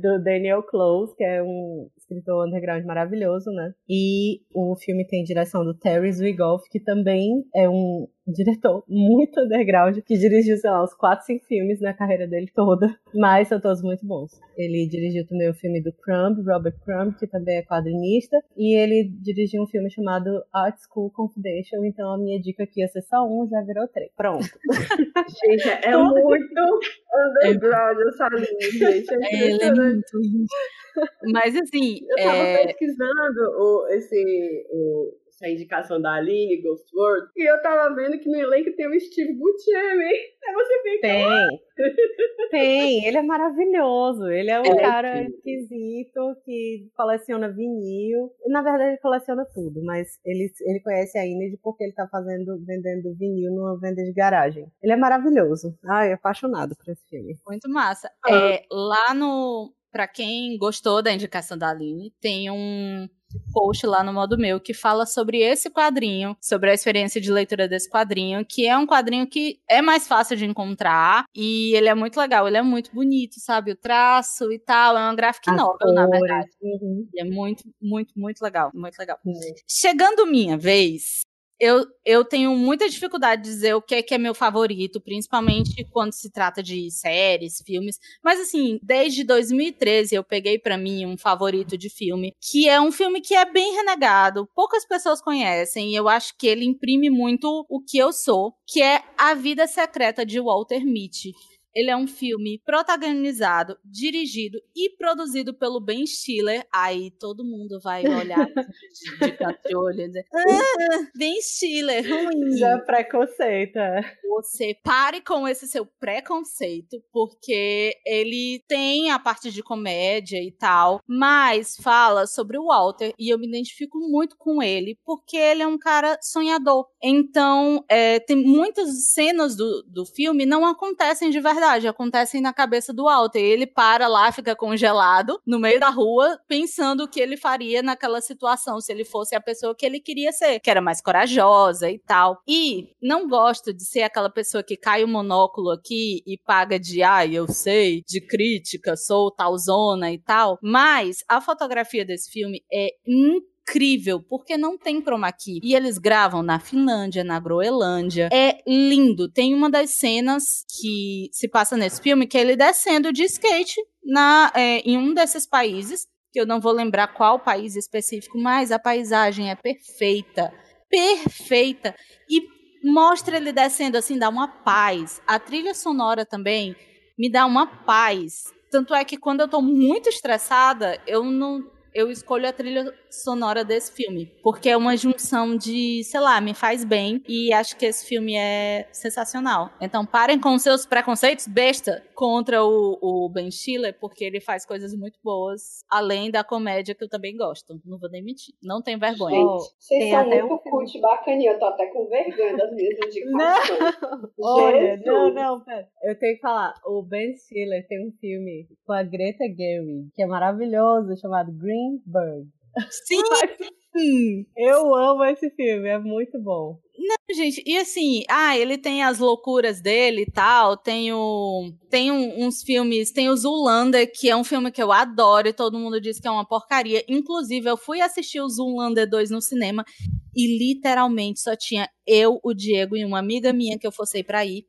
do Daniel Close, que é um escritor underground maravilhoso, né? E o filme tem direção do Terry Zwigoff, que também é um diretor muito underground, que dirigiu, sei lá, uns 4, 5 filmes na carreira dele toda, mas são todos muito bons. Ele dirigiu também o filme do Crumb, Robert Crumb, que também é quadrinista, e ele dirigiu um filme chamado Art School Confidential, então a minha dica aqui ia ser só um, já virou três. Pronto. gente, é muito underground essa linha, gente. É, é, ele é muito Mas assim, Eu tava é... pesquisando o, esse, o, essa indicação da Aline, Ghost World, e eu tava vendo que no elenco tem o Steve Buscemi. Aí você fica. Tem. tem, ele é maravilhoso. Ele é um é, cara sim. esquisito que coleciona vinil. Na verdade, ele coleciona tudo, mas ele, ele conhece a Inês porque ele tá fazendo, vendendo vinil numa venda de garagem. Ele é maravilhoso. Ai, apaixonado por esse filme. Muito massa. Ah. É, lá no. Pra quem gostou da indicação da Aline, tem um post lá no modo meu que fala sobre esse quadrinho, sobre a experiência de leitura desse quadrinho, que é um quadrinho que é mais fácil de encontrar e ele é muito legal, ele é muito bonito, sabe? O traço e tal, é uma graphic As novel, cores. na verdade. Uhum. é muito, muito, muito legal, muito legal. Uhum. Chegando minha vez, eu, eu tenho muita dificuldade de dizer o que é, que é meu favorito, principalmente quando se trata de séries, filmes. Mas assim, desde 2013 eu peguei para mim um favorito de filme, que é um filme que é bem renegado, poucas pessoas conhecem, e eu acho que ele imprime muito o que eu sou, que é A Vida Secreta de Walter Mitty. Ele é um filme protagonizado, dirigido e produzido pelo Ben Stiller. Aí todo mundo vai olhar de, de e dizer: ah, Ben Stiller, ruim. Já é preconceito. É. Você pare com esse seu preconceito, porque ele tem a parte de comédia e tal, mas fala sobre o Walter e eu me identifico muito com ele, porque ele é um cara sonhador. Então, é, tem muitas cenas do, do filme não acontecem de verdade verdade, acontecem na cabeça do Walter. Ele para lá, fica congelado no meio da rua, pensando o que ele faria naquela situação, se ele fosse a pessoa que ele queria ser, que era mais corajosa e tal. E não gosto de ser aquela pessoa que cai o monóculo aqui e paga de, ai, ah, eu sei, de crítica, sou talzona e tal. Mas a fotografia desse filme é incrível incrível, porque não tem chroma key. E eles gravam na Finlândia, na Groenlândia. É lindo. Tem uma das cenas que se passa nesse filme que é ele descendo de skate na, é, em um desses países, que eu não vou lembrar qual país específico, mas a paisagem é perfeita. Perfeita. E mostra ele descendo assim, dá uma paz. A trilha sonora também me dá uma paz. Tanto é que quando eu tô muito estressada, eu não eu escolho a trilha sonora desse filme, porque é uma junção de, sei lá, me faz bem e acho que esse filme é sensacional. Então parem com seus preconceitos besta contra o, o Ben Stiller, porque ele faz coisas muito boas, além da comédia que eu também gosto. Não vou nem mentir. Não tem vergonha. Gente, vocês são muito um... cult bacaninha, eu tô até com vergonha das minhas indicações. Não, Olha, não, não, pera. Eu tenho que falar, o Ben Stiller tem um filme com a Greta Gerwig, que é maravilhoso, chamado Green Hummingbird. See? Eu amo esse filme, é muito bom. Não, gente, e assim, ah, ele tem as loucuras dele e tal, tem o. Tem um, uns filmes, tem o Zulander, que é um filme que eu adoro e todo mundo diz que é uma porcaria. Inclusive, eu fui assistir o Zulander 2 no cinema e literalmente só tinha eu, o Diego e uma amiga minha que eu fossei para ir.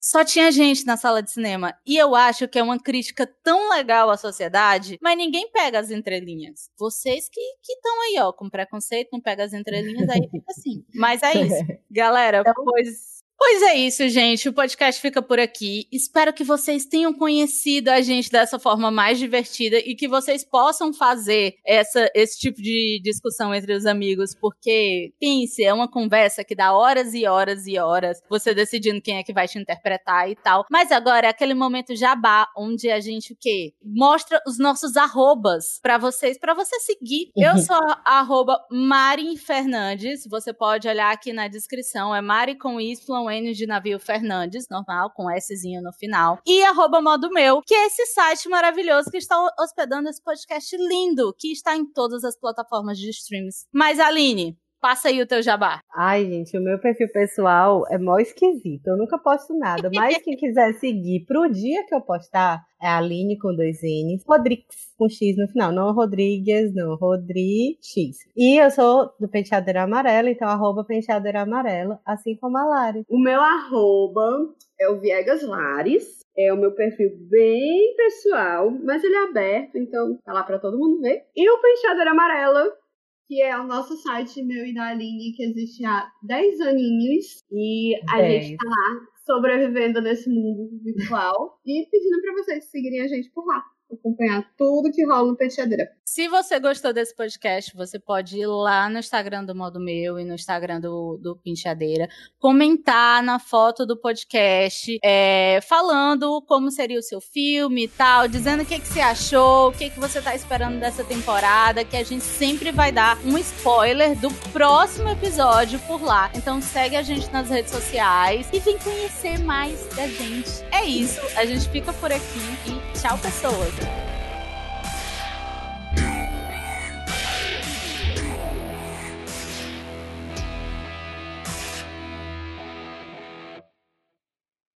Só tinha gente na sala de cinema. E eu acho que é uma crítica tão legal à sociedade, mas ninguém pega as entrelinhas. Vocês que estão aí, ó, com preconceito, não pega as entrelinhas, aí fica assim. Mas é isso. Galera, então... pois Pois é isso, gente. O podcast fica por aqui. Espero que vocês tenham conhecido a gente dessa forma mais divertida e que vocês possam fazer essa, esse tipo de discussão entre os amigos, porque, pense, é uma conversa que dá horas e horas e horas, você decidindo quem é que vai te interpretar e tal. Mas agora é aquele momento jabá, onde a gente o quê? Mostra os nossos arrobas para vocês, para você seguir. Eu sou a arroba Mari Fernandes. Você pode olhar aqui na descrição. É Mari com Y N de Navio Fernandes, normal, com Szinho no final. E arroba modo meu, que é esse site maravilhoso que está hospedando esse podcast lindo, que está em todas as plataformas de streams. Mas, Aline, Passa aí o teu jabá. Ai, gente, o meu perfil pessoal é mó esquisito. Eu nunca posto nada. Mas quem quiser seguir pro dia que eu postar é a Aline com dois N's, Rodrigues com X no final. Não Rodrigues, não. Rodrigues X. E eu sou do Penteadeira Amarela, então arroba Penteadeira Amarela, assim como a Lari. O meu arroba é o Viegas Lares. É o meu perfil bem pessoal, mas ele é aberto, então tá lá pra todo mundo ver. E o Penteadeira Amarela que é o nosso site meu e da Aline, que existe há 10 aninhos. E a 10. gente tá lá sobrevivendo nesse mundo virtual e pedindo para vocês seguirem a gente por lá. Acompanhar tudo que rola no Penteadeira. Se você gostou desse podcast, você pode ir lá no Instagram do Modo Meu e no Instagram do, do Penteadeira, comentar na foto do podcast, é, falando como seria o seu filme e tal, dizendo o que, que você achou, o que, que você tá esperando dessa temporada, que a gente sempre vai dar um spoiler do próximo episódio por lá. Então segue a gente nas redes sociais e vem conhecer mais da gente. É isso, a gente fica por aqui e tchau, pessoas!